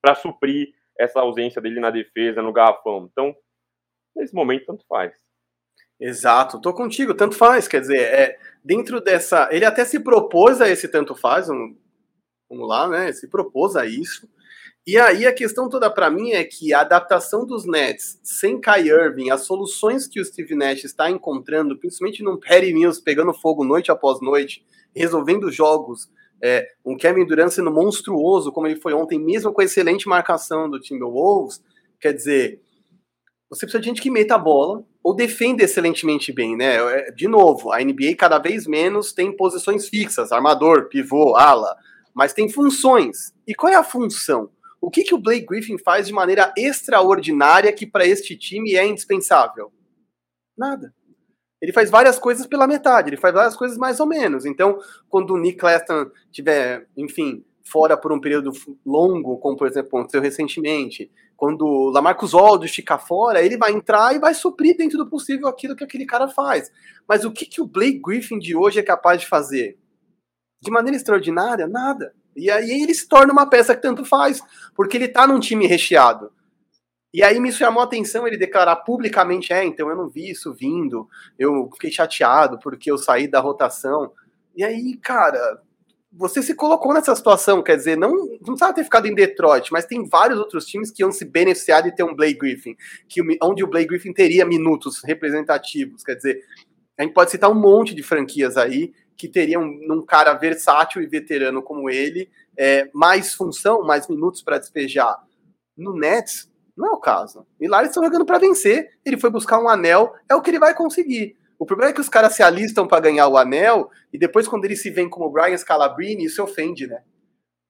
C: para suprir essa ausência dele na defesa, no garrafão. Então, nesse momento, tanto faz.
A: Exato, tô contigo, tanto faz. Quer dizer, é, dentro dessa. Ele até se propôs a esse tanto faz, um, vamos lá, né? Se propôs a isso. E aí a questão toda para mim é que a adaptação dos Nets sem Kai Irving, as soluções que o Steve Nash está encontrando, principalmente num Perry Mills pegando fogo noite após noite, resolvendo jogos, é, um Kevin Durant sendo monstruoso como ele foi ontem, mesmo com a excelente marcação do Timberwolves, quer dizer, você precisa de gente que meta a bola ou defenda excelentemente bem, né? É, de novo, a NBA cada vez menos tem posições fixas, armador, pivô, ala, mas tem funções. E qual é a função? O que, que o Blake Griffin faz de maneira extraordinária que para este time é indispensável? Nada. Ele faz várias coisas pela metade, ele faz várias coisas mais ou menos. Então, quando o Nick Claston tiver, enfim, fora por um período longo, como por exemplo aconteceu recentemente, quando o Lamarcus Aldridge ficar fora, ele vai entrar e vai suprir dentro do possível aquilo que aquele cara faz. Mas o que, que o Blake Griffin de hoje é capaz de fazer? De maneira extraordinária? Nada. E aí ele se torna uma peça que tanto faz, porque ele tá num time recheado. E aí me chamou a atenção ele declarar publicamente, é, então eu não vi isso vindo, eu fiquei chateado porque eu saí da rotação. E aí, cara, você se colocou nessa situação, quer dizer, não, não precisava ter ficado em Detroit, mas tem vários outros times que iam se beneficiar de ter um Blake Griffin, que, onde o Blake Griffin teria minutos representativos, quer dizer, a gente pode citar um monte de franquias aí que teriam num cara versátil e veterano como ele é, mais função, mais minutos para despejar. No Nets, não é o caso. E lá eles estão jogando para vencer. Ele foi buscar um anel, é o que ele vai conseguir. O problema é que os caras se alistam para ganhar o anel e depois, quando ele se vê como Brian Scalabrine, isso ofende, né?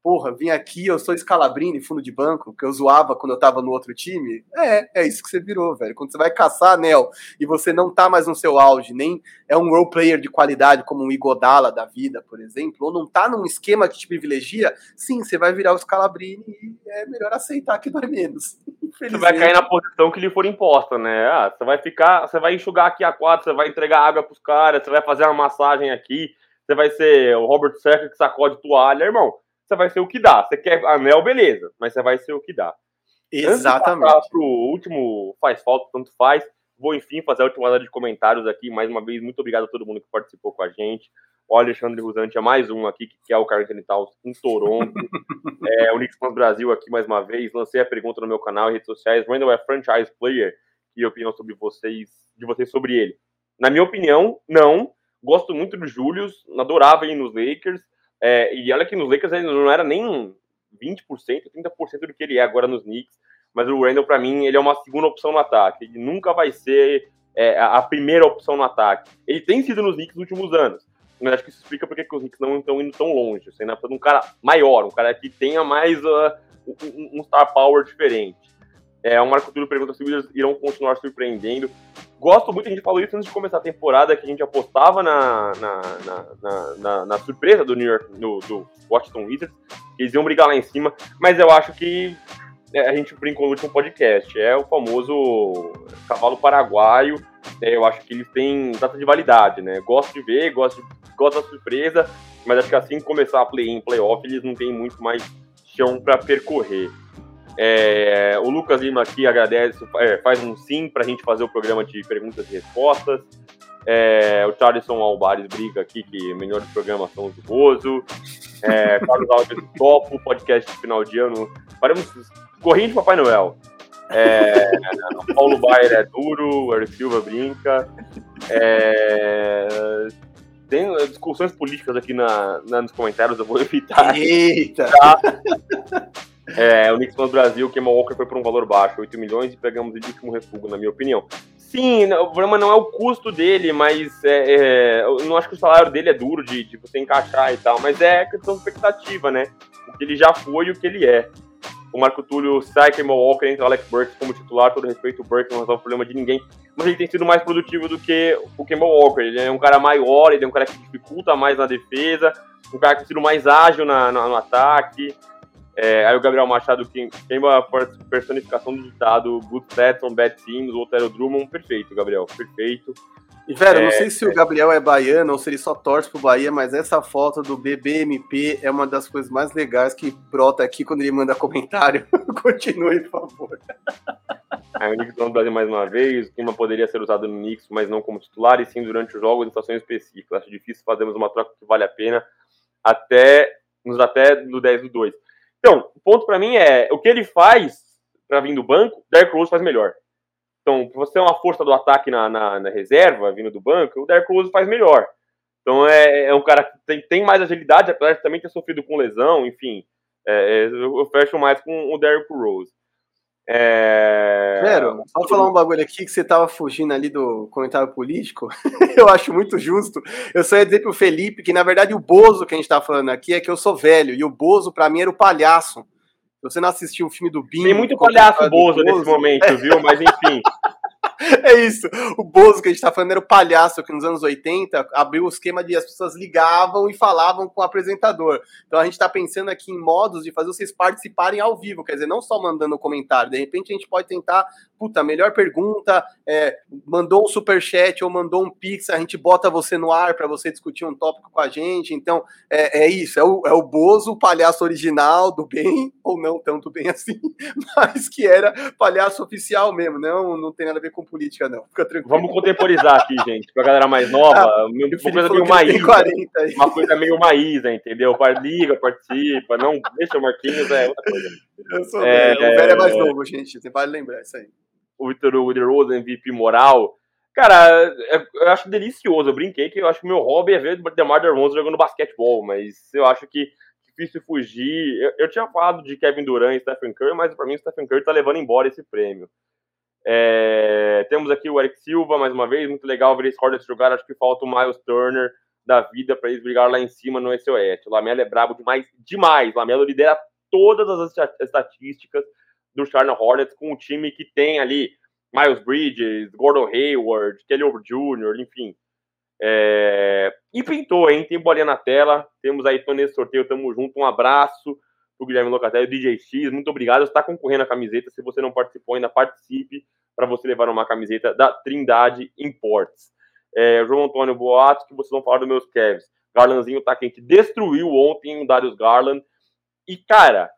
A: Porra, vim aqui, eu sou Scalabrini, fundo de banco, que eu zoava quando eu tava no outro time. É, é isso que você virou, velho. Quando você vai caçar anel e você não tá mais no seu auge, nem é um role player de qualidade como um Igodala da vida, por exemplo, ou não tá num esquema que te privilegia, sim, você vai virar o Scalabrini e é melhor aceitar que dói menos.
C: Você vai cair na posição que lhe for imposta, né? Ah, você vai ficar, você vai enxugar aqui a quadra, você vai entregar água pros caras, você vai fazer uma massagem aqui, você vai ser o Robert Serra que sacode toalha, irmão você vai ser o que dá. Você quer anel, beleza, mas você vai ser o que dá.
A: Exatamente.
C: De pro último faz falta, tanto faz. Vou, enfim, fazer a última rodada de comentários aqui. Mais uma vez, muito obrigado a todo mundo que participou com a gente. O Alexandre Rusante é mais um aqui, que é o Carlos Towns em Toronto. é, o Knicks Fans Brasil aqui mais uma vez. Lancei a pergunta no meu canal e redes sociais. Randall é franchise player? E opinião sobre vocês, de vocês sobre ele. Na minha opinião, não. Gosto muito do Julius, adorava ele nos Lakers. É, e olha que nos Lakers ele não era nem 20%, 30% do que ele é agora nos Knicks. Mas o Randall, para mim, ele é uma segunda opção no ataque. Ele nunca vai ser é, a primeira opção no ataque. Ele tem sido nos Knicks nos últimos anos. Mas acho que isso explica porque os Knicks não estão indo tão longe. Você ainda um cara maior, um cara que tenha mais uh, um, um, star power diferente. É, o Marco Túlio pergunta se os irão continuar surpreendendo. Gosto muito, a gente falou isso antes de começar a temporada, que a gente apostava na, na, na, na, na surpresa do New York, no, do Washington Wizards, que eles iam brigar lá em cima, mas eu acho que é, a gente brincou no último podcast, é o famoso cavalo paraguaio, é, eu acho que eles têm data de validade, né? Gosto de ver, gosto, de, gosto da surpresa, mas acho que assim que começar a play em playoff, eles não têm muito mais chão para percorrer. É, o Lucas Lima aqui agradece, é, faz um sim para a gente fazer o programa de perguntas e respostas. É, o Charleston Albares briga aqui que melhores programas são os do Bozo. É, Carlos Alves Topo, podcast de final de ano. Faremos corrente de Papai Noel. É, Paulo Baier é duro, o Eric Silva brinca. É, tem discussões políticas aqui na, na, nos comentários, eu vou evitar.
A: Eita! Tá?
C: É, o Knicks no Brasil, que Walker foi por um valor baixo, 8 milhões, e pegamos de último refúgio, na minha opinião. Sim, o problema não é o custo dele, mas é, é, eu não acho que o salário dele é duro de, de você encaixar e tal, mas é questão de expectativa, né? O que ele já foi e o que ele é. O Marco Túlio sai que Walker entra Alex Burks como titular, todo respeito, o Burks não resolve o problema de ninguém, mas ele tem sido mais produtivo do que o Kemba Walker. Ele é um cara maior, ele é um cara que dificulta mais na defesa, um cara que tem sido mais ágil na, na, no ataque. É, aí o Gabriel Machado quem a personificação do ditado Good Stetson, Bad Teams, Otero Drummond, perfeito, Gabriel, perfeito.
A: E, velho, é, não sei se é... o Gabriel é baiano ou se ele só torce pro Bahia, mas essa foto do BBMP é uma das coisas mais legais que brota aqui quando ele manda comentário. Continue, por favor.
C: Aí o Knicks no Brasil mais uma vez, o clima poderia ser usado no Knicks, mas não como titular, e sim durante os jogos em situações específicas. Acho difícil fazermos uma troca que vale a pena até nos até no 10 do 2. Então, o ponto para mim é o que ele faz para vir do banco, Derrick Rose faz melhor. Então, você é uma força do ataque na, na, na, reserva, vindo do banco, o Derrick Rose faz melhor. Então, é, é um cara que tem, tem mais agilidade, apesar de também ter sofrido com lesão, enfim. É, é eu fecho mais com o Derrick Rose.
A: É... Quero, só falar um bagulho aqui que você tava fugindo ali do comentário político. eu acho muito justo. Eu só ia dizer pro Felipe que, na verdade, o Bozo que a gente tá falando aqui é que eu sou velho. E o Bozo, pra mim, era o palhaço. Você não assistiu o filme do Binho?
C: Tem muito palhaço Bozo, Bozo nesse momento, viu? Mas enfim.
A: É isso. O Bozo que a gente tá falando era o palhaço que nos anos 80 abriu o esquema de as pessoas ligavam e falavam com o apresentador. Então a gente tá pensando aqui em modos de fazer vocês participarem ao vivo, quer dizer, não só mandando comentário. De repente a gente pode tentar, puta, melhor pergunta, é, mandou um super chat ou mandou um pix, a gente bota você no ar para você discutir um tópico com a gente. Então é, é isso, é o, é o Bozo, o palhaço original do bem, ou não tanto bem assim, mas que era palhaço oficial mesmo, não, não tem nada a ver com política, não. Fica tranquilo.
C: Vamos contemporizar aqui, gente, pra galera mais nova. Ah, uma coisa meio Maísa. 40, uma coisa meio Maísa, entendeu? Liga, participa, não deixa o Marquinhos, é outra coisa.
A: Eu sou é, velho. O velho é mais novo, gente. Você vale lembrar isso aí.
C: O Vitor Rose, MVP moral. Cara, é, eu acho delicioso. Eu brinquei que eu acho que o meu hobby é ver o DeMar DeRozan jogando basquetebol, mas eu acho que difícil fugir. Eu, eu, tinha falado de Kevin Durant e Stephen Curry, mas para mim o Stephen Curry tá levando embora esse prêmio. É, temos aqui o Eric Silva, mais uma vez, muito legal ver esse Hornets jogar. Acho que falta o Miles Turner da vida para eles brigar lá em cima no SOS. O Lamelo é brabo demais, demais. O Lamelo lidera todas as estatísticas do Charlotte Hornets com um time que tem ali Miles Bridges, Gordon Hayward, Kelly Oubre Jr., enfim. É... E pintou, hein? Tem bolinha na tela. Temos aí Tony sorteio, tamo junto. Um abraço o Guilherme Locatelli, o DJ X, muito obrigado. Está concorrendo a camiseta. Se você não participou, ainda participe para você levar uma camiseta da Trindade Imports. É, João Antônio Boato, que vocês vão falar dos meus Cavs. Garlandzinho tá quente, destruiu ontem o Darius Garland. E, cara,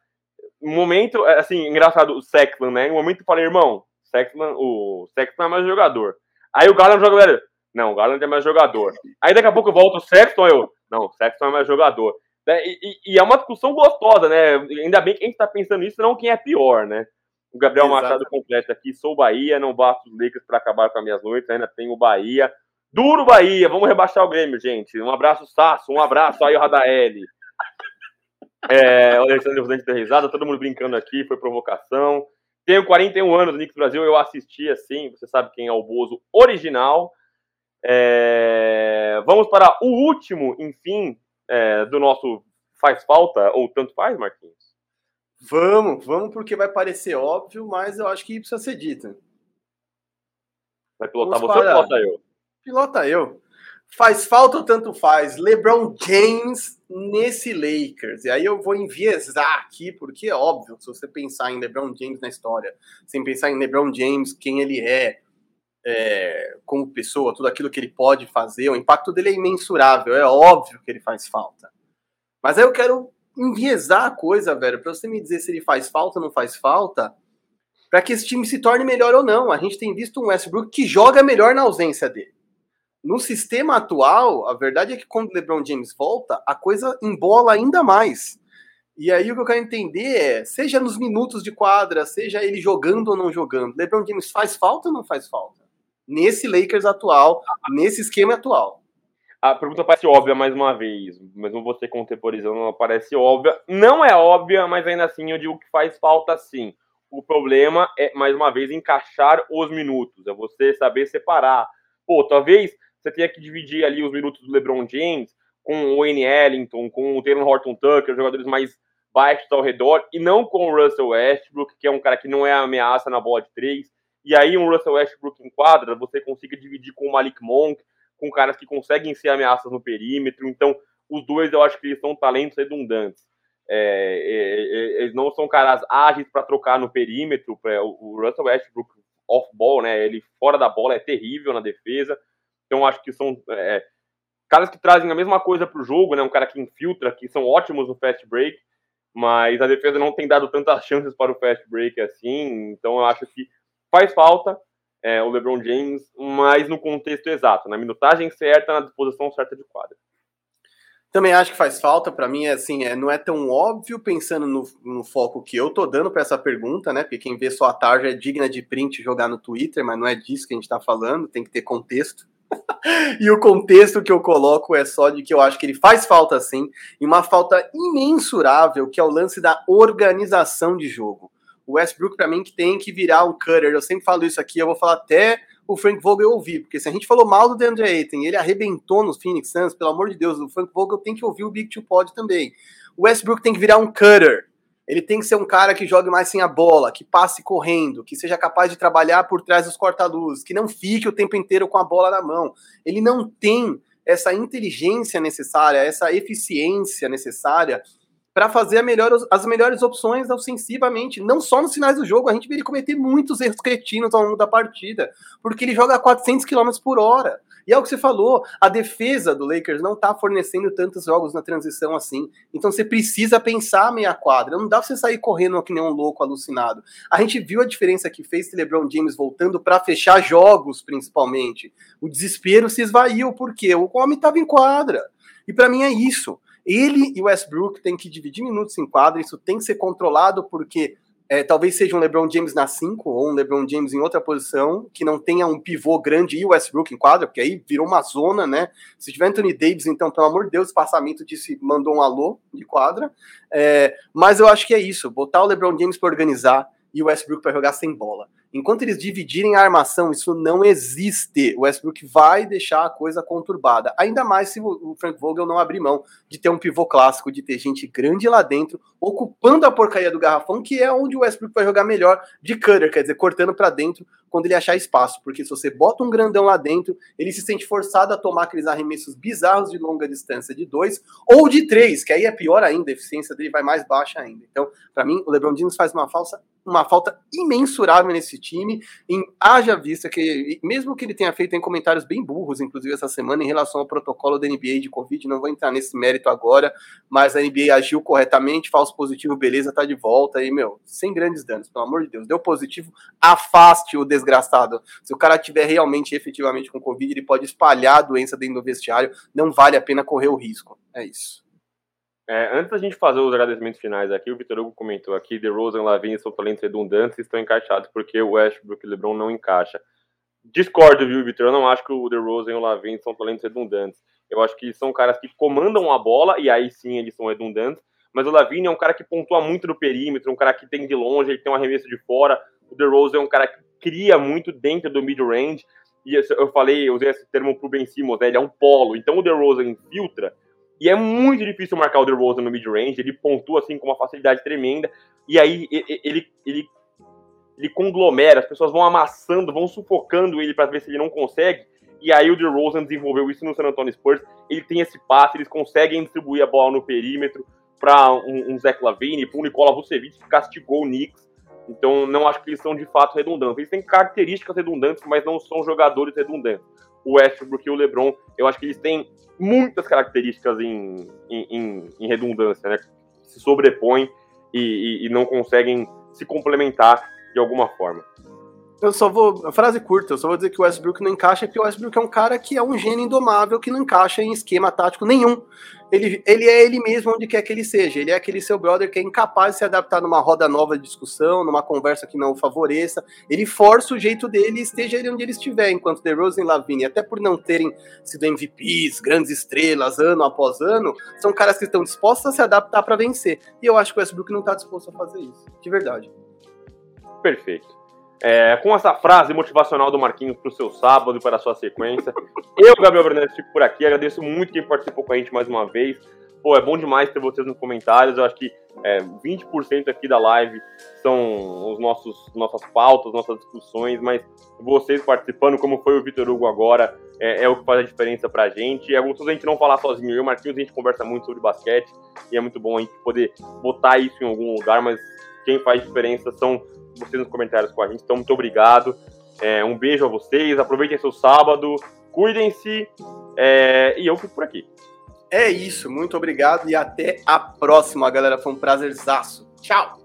C: momento, é, assim, engraçado, o Sexton, né? Um momento eu falei, irmão, Sexton, o Sexton é mais jogador. Aí o Garland joga, velho, não, o Garland é mais jogador. Aí daqui a pouco eu volto o Sexton, eu, não, o Sexton é mais jogador. Né? E, e, é uma discussão gostosa, né? Ainda bem que a gente está pensando nisso, não quem é pior, né? O Gabriel Exato. Machado completa aqui, sou Bahia, não basto os Lakers para acabar com as minhas noites, ainda tenho Bahia. Duro Bahia, vamos rebaixar o Grêmio, gente. Um abraço, Sasso, um abraço aí, o Radaeli. É, o Alexandre Rosante deu risada, todo mundo brincando aqui, foi provocação. Tenho 41 anos, Knicks Brasil, eu assisti assim, você sabe quem é o Bozo original. É, vamos para o último, enfim, é, do nosso faz falta ou tanto faz, Marquinhos?
A: Vamos, vamos, porque vai parecer óbvio, mas eu acho que precisa ser dito.
C: Vai pilotar vamos você ou pilota eu?
A: Pilota eu. Faz falta ou tanto faz? LeBron James nesse Lakers. E aí eu vou enviesar aqui, porque é óbvio, se você pensar em LeBron James na história, sem pensar em LeBron James, quem ele é, é, como pessoa, tudo aquilo que ele pode fazer, o impacto dele é imensurável. É óbvio que ele faz falta. Mas aí eu quero enviesar a coisa, velho, para você me dizer se ele faz falta ou não faz falta, para que esse time se torne melhor ou não. A gente tem visto um Westbrook que joga melhor na ausência dele. No sistema atual, a verdade é que quando o LeBron James volta, a coisa embola ainda mais. E aí o que eu quero entender é, seja nos minutos de quadra, seja ele jogando ou não jogando, LeBron James faz falta ou não faz falta? Nesse Lakers atual, nesse esquema atual.
C: A pergunta parece óbvia mais uma vez, mesmo você contemporizando, ela parece óbvia. Não é óbvia, mas ainda assim eu digo que faz falta sim. O problema é, mais uma vez, encaixar os minutos, é você saber separar. Pô, talvez você tenha que dividir ali os minutos do LeBron James com o Wayne Ellington, com o Taylor Horton Tucker, jogadores mais baixos ao redor, e não com o Russell Westbrook, que é um cara que não é ameaça na bola de três. E aí um Russell Westbrook em quadra, você consiga dividir com o Malik Monk, com caras que conseguem ser ameaças no perímetro. Então, os dois eu acho que eles são talentos redundantes. É, é, é eles não são caras ágeis para trocar no perímetro. O Russell Westbrook off-ball, né? Ele fora da bola é terrível na defesa. Então, acho que são é, caras que trazem a mesma coisa para o jogo, né? Um cara que infiltra, que são ótimos no fast break, mas a defesa não tem dado tantas chances para o fast break assim. Então, eu acho que faz falta é, o LeBron James, mas no contexto exato, na minutagem certa, na disposição certa de quadra.
A: Também acho que faz falta, para mim, é assim, é, não é tão óbvio pensando no, no foco que eu tô dando para essa pergunta, né? Porque quem vê só a tarja é digna de print jogar no Twitter, mas não é disso que a gente tá falando, tem que ter contexto. e o contexto que eu coloco é só de que eu acho que ele faz falta sim, e uma falta imensurável, que é o lance da organização de jogo o Westbrook, para mim, que tem que virar um cutter. Eu sempre falo isso aqui, eu vou falar até o Frank Vogel ouvir, porque se a gente falou mal do DeAndre Ayton, ele arrebentou no Phoenix Suns, pelo amor de Deus, o Frank Vogel tem que ouvir o Big Two Pod também. O Westbrook tem que virar um cutter. Ele tem que ser um cara que jogue mais sem a bola, que passe correndo, que seja capaz de trabalhar por trás dos corta-luzes, que não fique o tempo inteiro com a bola na mão. Ele não tem essa inteligência necessária, essa eficiência necessária para fazer melhor, as melhores opções ofensivamente, não só nos finais do jogo. A gente vê ele cometer muitos erros cretinos ao longo da partida, porque ele joga a 400 km por hora. E é o que você falou, a defesa do Lakers não tá fornecendo tantos jogos na transição assim. Então você precisa pensar meia quadra. Não dá pra você sair correndo que nem um louco alucinado. A gente viu a diferença que fez o LeBron James voltando para fechar jogos, principalmente. O desespero se esvaiu, porque o homem tava em quadra. E para mim é isso. Ele e o Westbrook têm que dividir minutos em quadra, isso tem que ser controlado, porque é, talvez seja um LeBron James na 5 ou um LeBron James em outra posição, que não tenha um pivô grande e o Westbrook em quadra, porque aí virou uma zona, né? Se tiver Anthony Davis, então, pelo amor de Deus, passamento disse, mandou um alô de quadra. É, mas eu acho que é isso, botar o LeBron James para organizar e o Westbrook para jogar sem bola. Enquanto eles dividirem a armação, isso não existe. O Westbrook vai deixar a coisa conturbada. Ainda mais se o Frank Vogel não abrir mão de ter um pivô clássico, de ter gente grande lá dentro, ocupando a porcaria do garrafão, que é onde o Westbrook vai jogar melhor de cutter, quer dizer, cortando para dentro quando ele achar espaço. Porque se você bota um grandão lá dentro, ele se sente forçado a tomar aqueles arremessos bizarros de longa distância de dois ou de três, que aí é pior ainda, a eficiência dele vai mais baixa ainda. Então, para mim, o LeBron James faz uma falsa uma falta imensurável nesse time, em haja vista que, mesmo que ele tenha feito em comentários bem burros, inclusive essa semana, em relação ao protocolo da NBA de Covid, não vou entrar nesse mérito agora, mas a NBA agiu corretamente, falso positivo, beleza, tá de volta aí, meu, sem grandes danos, pelo amor de Deus. Deu positivo, afaste o desgraçado. Se o cara tiver realmente, efetivamente com Covid, ele pode espalhar a doença dentro do vestiário, não vale a pena correr o risco. É isso.
C: É, antes da gente fazer os agradecimentos finais aqui, o Vitor Hugo comentou aqui, The Rosen, Lavin são talentos redundantes e estão encaixados porque o Westbrook e LeBron não encaixa. Discordo, viu, Vitor? Eu não acho que o The Rosen e o Lavin são talentos redundantes. Eu acho que são caras que comandam a bola e aí sim eles são redundantes. Mas o Lavin é um cara que pontua muito no perímetro, um cara que tem de longe, ele tem um arremesso de fora. O The Rosen é um cara que cria muito dentro do mid-range. E eu falei, eu usei esse termo pro Ben Simmons, né? ele é um polo. Então o The Rosen infiltra, E é muito difícil marcar o DeRozan no mid-range, ele pontua assim com uma facilidade tremenda, e aí ele, ele, ele, ele conglomera, as pessoas vão amassando, vão sufocando ele para ver se ele não consegue, e aí o DeRozan desenvolveu isso no San Antonio Spurs, ele tem esse passe, eles conseguem distribuir a bola no perímetro para um, um Zach Lavine, para o Nikola Vucevic, que castigou o Knicks, então não acho que eles são de fato redundantes. Eles têm características redundantes, mas não são jogadores redundantes. O Westbrook e o LeBron, eu acho que eles têm muitas características em, em, em redundância, né? Se sobrepõem e, e, e não conseguem se complementar de alguma forma.
A: Eu só vou. Frase curta, eu só vou dizer que o Westbrook não encaixa, porque o Westbrook é um cara que é um gênio indomável que não encaixa em esquema tático nenhum. Ele, ele é ele mesmo onde quer que ele seja. Ele é aquele seu brother que é incapaz de se adaptar numa roda nova de discussão, numa conversa que não o favoreça. Ele força o jeito dele, esteja ele onde ele estiver, enquanto The Rose e Lavigne, até por não terem sido MVPs, grandes estrelas, ano após ano, são caras que estão dispostos a se adaptar para vencer. E eu acho que o Westbrook não está disposto a fazer isso. De verdade.
C: Perfeito. É, com essa frase motivacional do Marquinhos para o seu sábado e para a sua sequência, eu, Gabriel Bernardes, fico por aqui. Agradeço muito quem participou com a gente mais uma vez. Pô, é bom demais ter vocês nos comentários. Eu acho que é, 20% aqui da live são os nossos nossas pautas, nossas discussões, mas vocês participando, como foi o Vitor Hugo agora, é, é, o que faz a diferença pra gente. É gostoso a gente não falar sozinho. Eu e o Marquinhos, a gente conversa muito sobre basquete e é muito bom a gente poder botar isso em algum lugar, mas quem faz diferença são vocês nos comentários com a gente. Então, muito obrigado. É, um beijo a vocês. Aproveitem seu sábado. Cuidem-se. É, e eu fico por aqui.
A: É isso. Muito obrigado e até a próxima, galera. Foi um prazerzaço. Tchau.